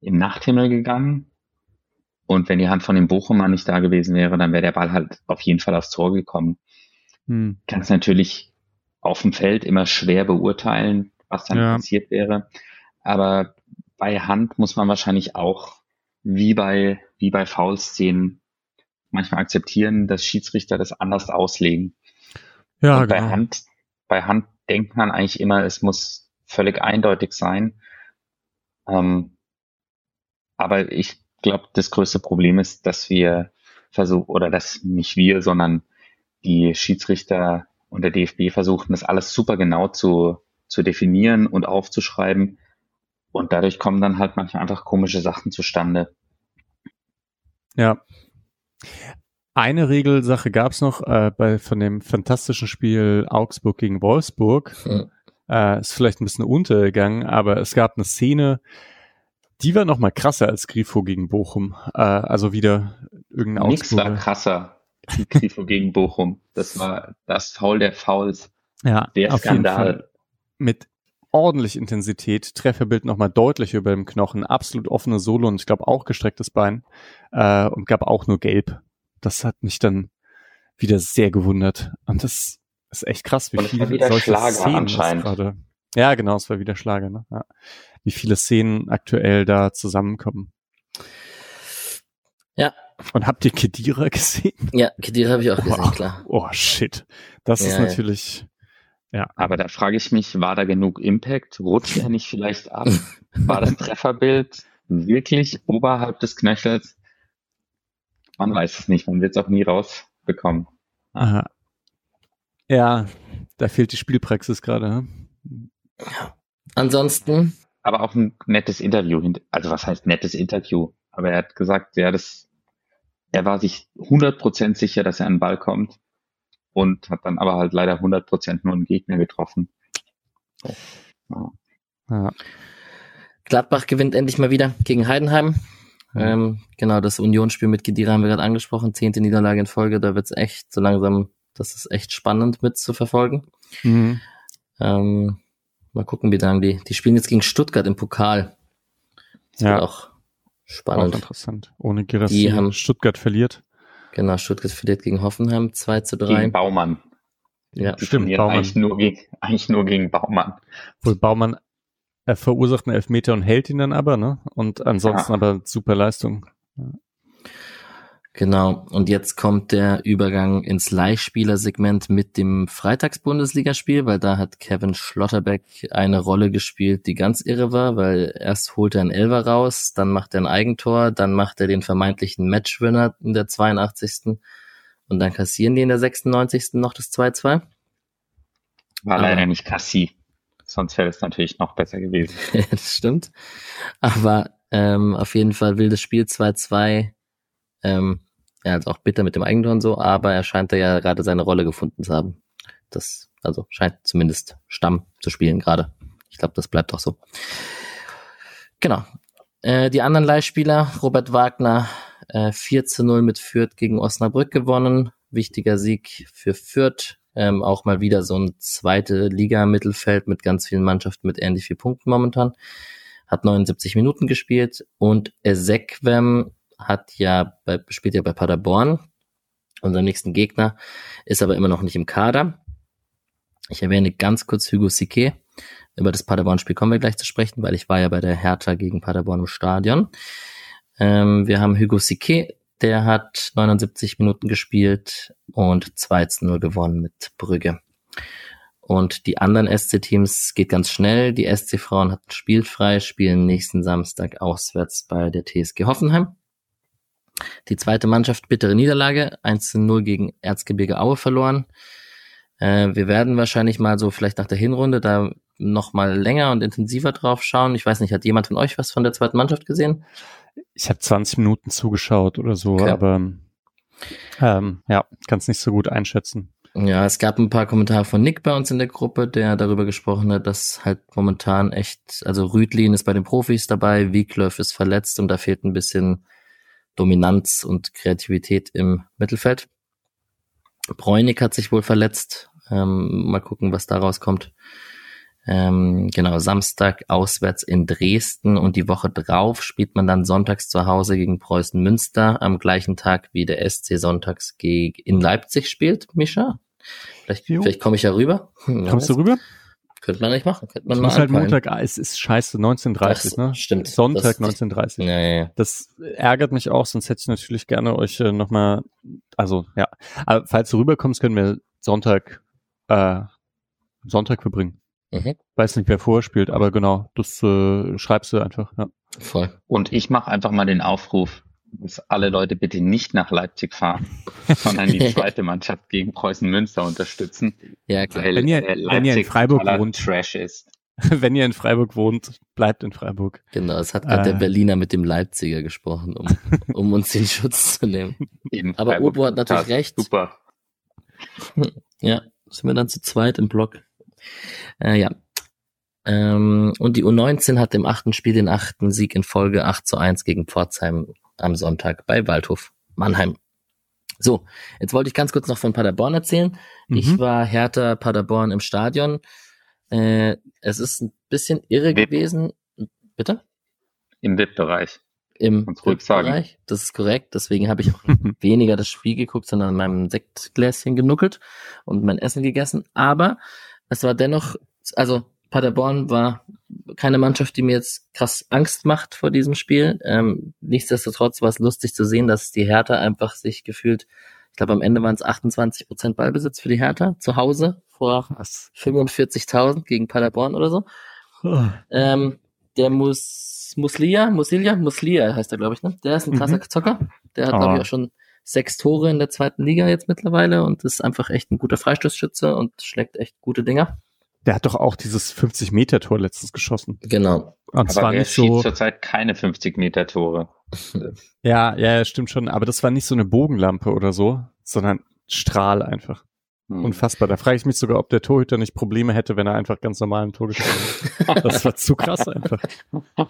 im Nachthimmel gegangen. Und wenn die Hand von dem Bochumer nicht da gewesen wäre, dann wäre der Ball halt auf jeden Fall aufs Tor gekommen. Hm. Kann es natürlich auf dem Feld immer schwer beurteilen, was dann Ja. passiert wäre. Aber bei Hand muss man wahrscheinlich auch, wie bei, wie bei Foulszenen, manchmal akzeptieren, dass Schiedsrichter das anders auslegen. Ja, Und bei genau. Hand, bei Hand denkt man eigentlich immer, es muss völlig eindeutig sein. Ähm, aber ich glaube, das größte Problem ist, dass wir versuchen, oder dass nicht wir, sondern die Schiedsrichter und der DFB versuchen, das alles super genau zu, zu definieren und aufzuschreiben. Und dadurch kommen dann halt manchmal einfach komische Sachen zustande. Ja. Eine Regelsache gab's noch äh, bei von dem fantastischen Spiel Augsburg gegen Wolfsburg. Hm. Äh, ist vielleicht ein bisschen untergegangen, aber es gab eine Szene, die war noch mal krasser als Grifo gegen Bochum. Äh, also wieder irgendein Nix war Augsburger. krasser. Die Grifo gegen Bochum. Das war das Foul der Fouls. Ja, Der auf jeden Fall. Skandal. Mit ordentlich Intensität, Trefferbild noch mal deutlich über dem Knochen, absolut offene Solo und ich glaube auch gestrecktes Bein äh, und gab auch nur gelb. Das hat mich dann wieder sehr gewundert. Und das ist echt krass, wie Und war viele wieder solche Schlager Szenen es anscheinend. gerade. Ja, genau, es war wieder Schlager, ne? Ja. Wie viele Szenen aktuell da zusammenkommen. Ja. Und habt ihr Kedira gesehen? Ja, Kedira habe ich auch gesehen, Oh, klar. oh shit. Das ist Ja, ja. natürlich, Aber da frage ich mich, war da genug Impact? Rutscht er nicht vielleicht ab? War das Trefferbild wirklich oberhalb des Knöchels? Man weiß es nicht, man wird es auch nie rausbekommen. aha. ja, da fehlt die Spielpraxis gerade. ne? Ansonsten, Aber auch ein nettes Interview. Also was heißt nettes Interview? Aber er hat gesagt, ja, das, er war sich 100% sicher, dass er an den Ball kommt und hat dann aber halt leider 100% nur einen Gegner getroffen. Ja. Ja. Gladbach gewinnt endlich mal wieder gegen Heidenheim. Mhm. Ähm, genau, das Unionsspiel mit Kedira haben wir gerade angesprochen. Zehnte Niederlage in Folge, da wird's echt so langsam, das ist echt spannend mit zu verfolgen. Mhm. Ähm, mal gucken, wie lang die, die spielen jetzt gegen Stuttgart im Pokal. Das Ja. wird auch Auch spannend. interessant. Ohne Girassi. Die haben- Stuttgart verliert. Genau, Stuttgart verliert gegen Hoffenheim 2 zu 3. Gegen Baumann. Ja, Die Stimmt, Baumann. Eigentlich nur, gegen, eigentlich nur gegen Baumann. Wohl Baumann er verursacht einen Elfmeter und hält ihn dann aber, ne? Und ansonsten Ja. aber super Leistung. Genau. Und jetzt kommt der Übergang ins Leihspielersegment mit dem Freitags-Bundesligaspiel, weil da hat Kevin Schlotterbeck eine Rolle gespielt, die ganz irre war, weil erst holt er einen Elfer raus, dann macht er ein Eigentor, dann macht er den vermeintlichen Matchwinner in der 82. Und dann kassieren die in der 96. noch das 2-2. War Aber- leider nicht Cassie. Sonst wäre es natürlich noch besser gewesen. das stimmt. Aber Ähm, auf jeden Fall wildes Spiel 2-2. Ähm, ja, also auch bitter mit dem Eigentor und so, aber er scheint da ja gerade seine Rolle gefunden zu haben. Das, also scheint zumindest Stamm zu spielen gerade. Ich glaube, das bleibt auch so. Genau. Äh, die anderen Leihspieler, Robert Wagner, äh, 4 zu 0 mit Fürth gegen Osnabrück gewonnen. Wichtiger Sieg für Fürth. Ähm, auch mal wieder so ein zweite Liga-Mittelfeld mit ganz vielen Mannschaften mit ähnlich viel Punkten momentan. Hat 79 Minuten gespielt und Ezekwem hat ja bei, spielt ja bei Paderborn, unserem nächsten Gegner, ist aber immer noch nicht im Kader. Ich erwähne ganz kurz Hugo Sique. Über das Paderborn-Spiel kommen wir gleich zu sprechen, weil ich war ja bei der Hertha gegen Paderborn im Stadion. Ähm, wir haben Hugo Sique, der hat 79 Minuten gespielt und 2 zu 0 gewonnen mit Brügge. Und die anderen SC-Teams geht ganz schnell. Die SC-Frauen hat spielfrei, spielen nächsten Samstag auswärts bei der TSG Hoffenheim. Die zweite Mannschaft bittere Niederlage, 1 zu 0 gegen Erzgebirge Aue verloren. Äh, wir werden wahrscheinlich mal so vielleicht nach der Hinrunde da noch mal länger und intensiver drauf schauen. Ich weiß nicht, hat jemand von euch was von der zweiten Mannschaft gesehen? Ich habe 20 Minuten zugeschaut oder so, okay. aber ähm, ja, kann es nicht so gut einschätzen. Ja, es gab ein paar Kommentare von Nick bei uns in der Gruppe, der darüber gesprochen hat, dass halt momentan echt, also Rüdlin ist bei den Profis dabei, Wieglöf ist verletzt und da fehlt ein bisschen Dominanz und Kreativität im Mittelfeld. Bräunig hat sich wohl verletzt. Ähm, mal gucken, was daraus kommt. Ähm, genau, Samstag auswärts in Dresden und die Woche drauf spielt man dann sonntags zu Hause gegen Preußen Münster am gleichen Tag wie der SC sonntags gegen in Leipzig spielt, Mischa. Vielleicht, vielleicht komme ich ja rüber. Hm, Kommst du rüber? Könnte man nicht machen. Könnte man ich mal muss halt Montag, ah, es ist scheiße, 19.30 ne? Stimmt. Sonntag 19.30 Ja, ja, ja. Das ärgert mich auch, sonst hätte ich natürlich gerne euch äh, nochmal, also ja, aber falls du rüberkommst, können wir Sonntag, äh, Sonntag verbringen. Mhm. Weiß nicht, wer vorher spielt, aber genau, das äh, schreibst du einfach, ja. Voll. Und ich mache einfach mal den Aufruf, dass alle Leute bitte nicht nach Leipzig fahren, sondern die zweite Mannschaft gegen Preußen Münster unterstützen. Ja, klar. Weil, wenn ihr, äh, wenn ihr in Freiburg wohnt, Trash ist. wenn ihr in Freiburg wohnt, bleibt in Freiburg. Genau, es hat gerade äh. der Berliner mit dem Leipziger gesprochen, um, um uns den Schutz zu nehmen. In Aber Freiburg. Urbo hat natürlich recht. Super. Ja, sind wir dann zu zweit im Block. Äh, ja. Ähm, und die U19 hat im achten Spiel den achten Sieg in Folge 8 zu 1 gegen Pforzheim am Sonntag bei Waldhof Mannheim. So, jetzt wollte ich ganz kurz noch von Paderborn erzählen. Mhm. Ich war Hertha Paderborn im Stadion. Äh, es ist ein bisschen irre VIP. gewesen. Bitte? Im VIP-Bereich. Im Kannst ruhig sagen. Bereich. Das ist korrekt. Deswegen habe ich auch weniger das Spiel geguckt, sondern an meinem Sektgläschen genuckelt und mein Essen gegessen. Aber es war dennoch, also Paderborn war keine Mannschaft, die mir jetzt krass Angst macht vor diesem Spiel. Ähm, nichtsdestotrotz war es lustig zu sehen, dass die Hertha einfach sich gefühlt, ich glaube am Ende waren es 28 Prozent Ballbesitz für die Hertha zu Hause vor Was? 45.000 gegen Paderborn oder so. Ähm, der Mus Muslia, Musilia, Muslia heißt er, glaube ich, ne? Der ist ein krasser Mhm. Zocker. Der hat, Ah. glaube ich, auch schon sechs Tore in der zweiten Liga jetzt mittlerweile und ist einfach echt ein guter Freistoßschütze und schlägt echt gute Dinger. Der hat doch auch dieses 50-Meter-Tor letztens geschossen. Genau. Und Aber zwar er nicht schießt so, zurzeit keine 50-Meter-Tore. ja, ja, ja, stimmt schon, aber das war nicht so eine Bogenlampe oder so, sondern Strahl einfach. Hm. Unfassbar. Da frage ich mich sogar, ob der Torhüter nicht Probleme hätte, wenn er einfach ganz normal ein Tor geschossen hätte. Das war zu krass einfach.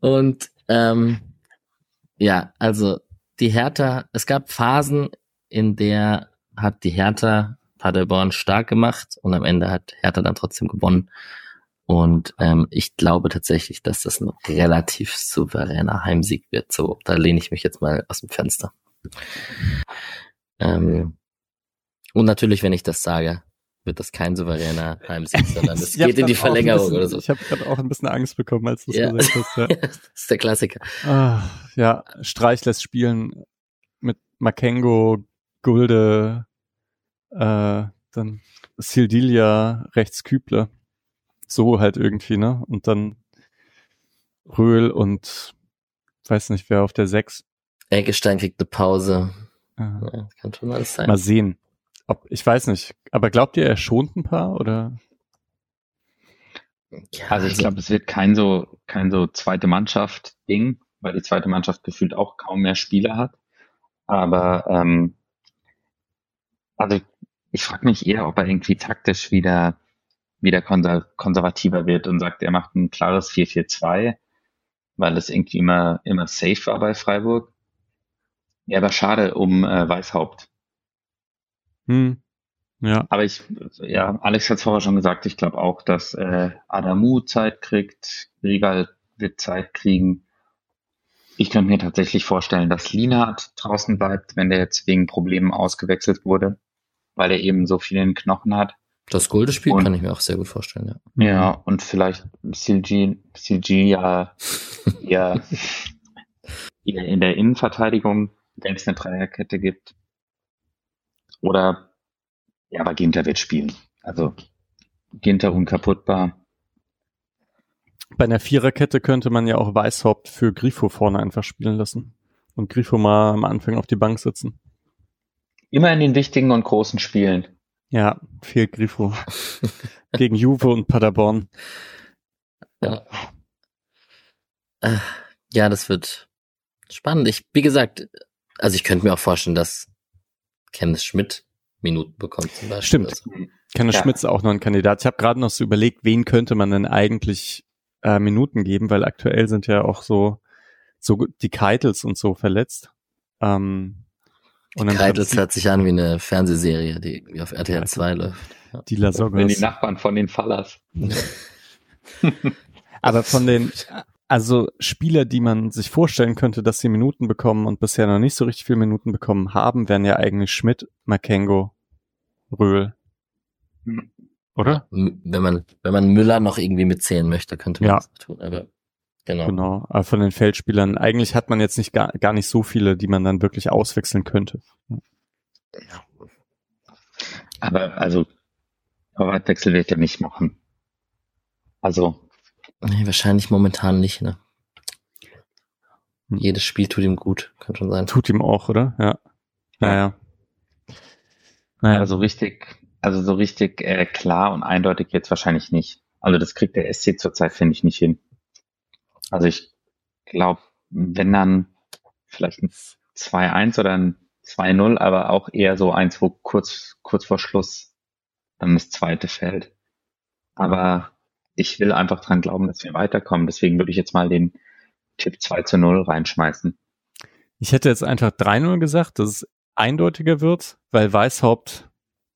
Und ähm, ja, also die Hertha, es gab Phasen, in der hat die Hertha Paderborn stark gemacht und am Ende hat Hertha dann trotzdem gewonnen. Und ähm, ich glaube tatsächlich, dass das ein relativ souveräner Heimsieg wird. So, da lehne ich mich jetzt mal aus dem Fenster. Ähm, und natürlich, wenn ich das sage, wird das kein souveräner Heimsieg, sondern es geht in die Verlängerung bisschen, oder so. Ich habe gerade auch ein bisschen Angst bekommen, als du es Ja. gesagt hast. Ja. das ist der Klassiker. Ah, ja, Streich lässt spielen mit Makengo, Gulde, äh, dann Sildilia, rechts Kübler. So halt irgendwie, ne? Und dann Röhl und weiß nicht, wer auf der 6. Eggestein kriegt eine Pause. Äh, Ja, das kann schon alles sein. mal sehen. Ob, ich weiß nicht. Aber glaubt ihr, er schont ein paar oder? Ja, Also ich glaube, es wird kein so, kein so zweite Mannschaft-Ding, weil die zweite Mannschaft gefühlt auch kaum mehr Spieler hat. Aber ähm, also ich, frage mich eher, ob er irgendwie taktisch wieder wieder konser konservativer wird und sagt, er macht ein klares 4-4-2, weil es irgendwie immer immer safe war bei Freiburg. Ja, aber schade um äh, Weißhaupt. Hm. Ja. Aber ich, ja, Alex hat es vorher schon gesagt, ich glaube auch, dass äh, Adamu Zeit kriegt, Rigal wird Zeit kriegen. Ich könnte mir tatsächlich vorstellen, dass Linhardt draußen bleibt, wenn der jetzt wegen Problemen ausgewechselt wurde, weil er eben so viele Knochen hat. Das Golde-Spiel Und- kann ich mir auch sehr gut vorstellen, ja. Ja, und vielleicht CG, CG ja eher, eher in der Innenverteidigung, wenn es eine Dreierkette gibt. Oder, ja, aber Ginter wird spielen. Also, Ginter unkaputtbar. Bei einer Viererkette könnte man ja auch Weißhaupt für Grifo vorne einfach spielen lassen. Und Grifo mal am Anfang auf die Bank sitzen. Immer in den wichtigen und großen Spielen. Ja, viel Grifo. Gegen Juve und Paderborn. Ja. Äh, ja, das wird spannend. Ich, wie gesagt, also ich könnte mir auch vorstellen, dass Kenneth Schmidt Minuten bekommt zum Beispiel. Stimmt. oder so. Kenne Ja. Schmitz auch noch ein Kandidat. Ich habe gerade noch so überlegt, wen könnte man denn eigentlich äh, Minuten geben, weil aktuell sind ja auch so, so die Keitels und so verletzt. Ähm, und Keitels Prinzip hört sich an wie eine Fernsehserie, die irgendwie auf RTL 2 läuft. die Wenn die. Nachbarn von den Fallers. Aber von den, also Spieler, die man sich vorstellen könnte, dass sie Minuten bekommen und bisher noch nicht so richtig viele Minuten bekommen haben, wären ja eigentlich Schmidt, Makengo, Röhl. Hm. Oder? Wenn man, wenn man Müller noch irgendwie mitzählen möchte, könnte man Ja. das tun. Aber genau. Genau. Aber von den Feldspielern, eigentlich hat man jetzt nicht gar, gar nicht so viele, die man dann wirklich auswechseln könnte. Aber, also, Torwartwechsel wird er nicht machen. Also, Nee, wahrscheinlich momentan nicht, ne? Hm. Jedes Spiel tut ihm gut, kann schon sein. Tut ihm auch, oder? Ja. Naja. Naja, also richtig, also so richtig äh, klar und eindeutig jetzt wahrscheinlich nicht. Also das kriegt der SC zurzeit, finde ich, nicht hin. Also ich glaube, wenn dann vielleicht ein 2-1 oder ein 2-0, aber auch eher so eins, wo kurz, kurz vor Schluss dann das zweite fällt. Aber ich will einfach dran glauben, dass wir weiterkommen. Deswegen würde ich jetzt mal den Tipp 2 zu 0 reinschmeißen. ich hätte jetzt einfach 3-0 gesagt, dass es eindeutiger wird, weil Weißhaupt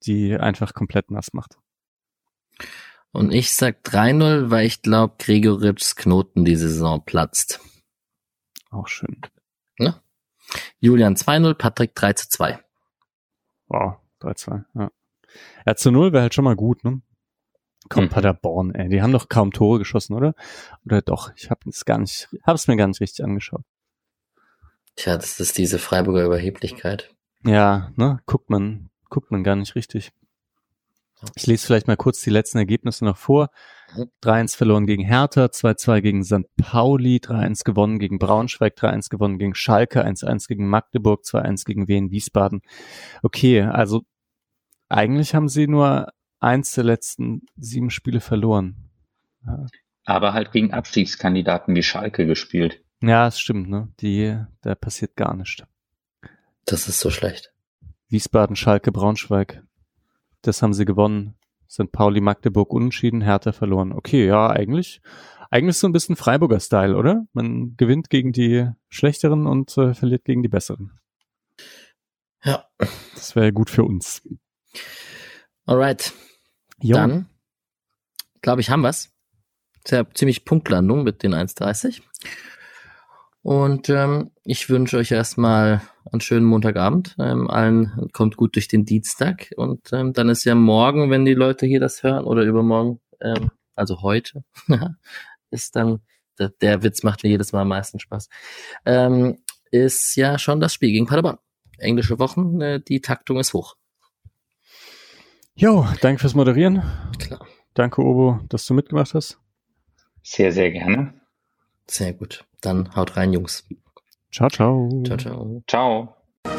die einfach komplett nass macht. Und ich sag 3-0, weil ich glaube, Gregoritschs Knoten die Saison platzt. Auch schön. Julian 2-0, Patrick 3 zu 2. Wow, 3-2, ja. Ja, zu 0 wäre halt schon mal gut, ne? Komm, Mhm. Paderborn, ey, die haben doch kaum Tore geschossen, oder? Oder doch, ich habe es gar nicht, habe es mir gar nicht richtig angeschaut. Tja, das ist diese Freiburger Überheblichkeit. Ja, ne, guckt man, guckt man gar nicht richtig. Ich lese vielleicht mal kurz die letzten Ergebnisse noch vor. 3-1 verloren gegen Hertha, 2-2 gegen St. Pauli, 3-1 gewonnen gegen Braunschweig, 3-1 gewonnen gegen Schalke, 1-1 gegen Magdeburg, 2-1 gegen Wien Wiesbaden. Okay, also eigentlich haben sie nur eins der letzten sieben Spiele verloren. Aber halt gegen Abstiegskandidaten wie Schalke gespielt. Ja, es stimmt, ne? Die, da passiert gar nichts. Das ist so schlecht. Wiesbaden, Schalke, Braunschweig. Das haben sie gewonnen. St. Pauli, Magdeburg unentschieden, Hertha verloren. Okay, ja, eigentlich, eigentlich so ein bisschen Freiburger Style, oder? Man gewinnt gegen die Schlechteren und äh, verliert gegen die Besseren. Ja. Das wäre gut für uns. Alright. Jo. Dann, glaube ich, haben wir's. Sehr ziemlich Punktlandung mit den 1,30. Und ähm, ich wünsche euch erstmal einen schönen Montagabend. Ähm, allen kommt gut durch den Dienstag. Und ähm, dann ist ja morgen, wenn die Leute hier das hören, oder übermorgen, ähm, also heute, ist dann, der, der Witz macht mir jedes Mal am meisten Spaß, ähm, ist ja schon das Spiel gegen Paderborn. Englische Wochen, äh, die Taktung ist hoch. Jo, danke fürs Moderieren. Klar. Danke, Obo, dass du mitgemacht hast. Sehr, sehr gerne. Sehr gut. Dann haut rein, Jungs. Ciao, ciao. Ciao, ciao. Ciao. So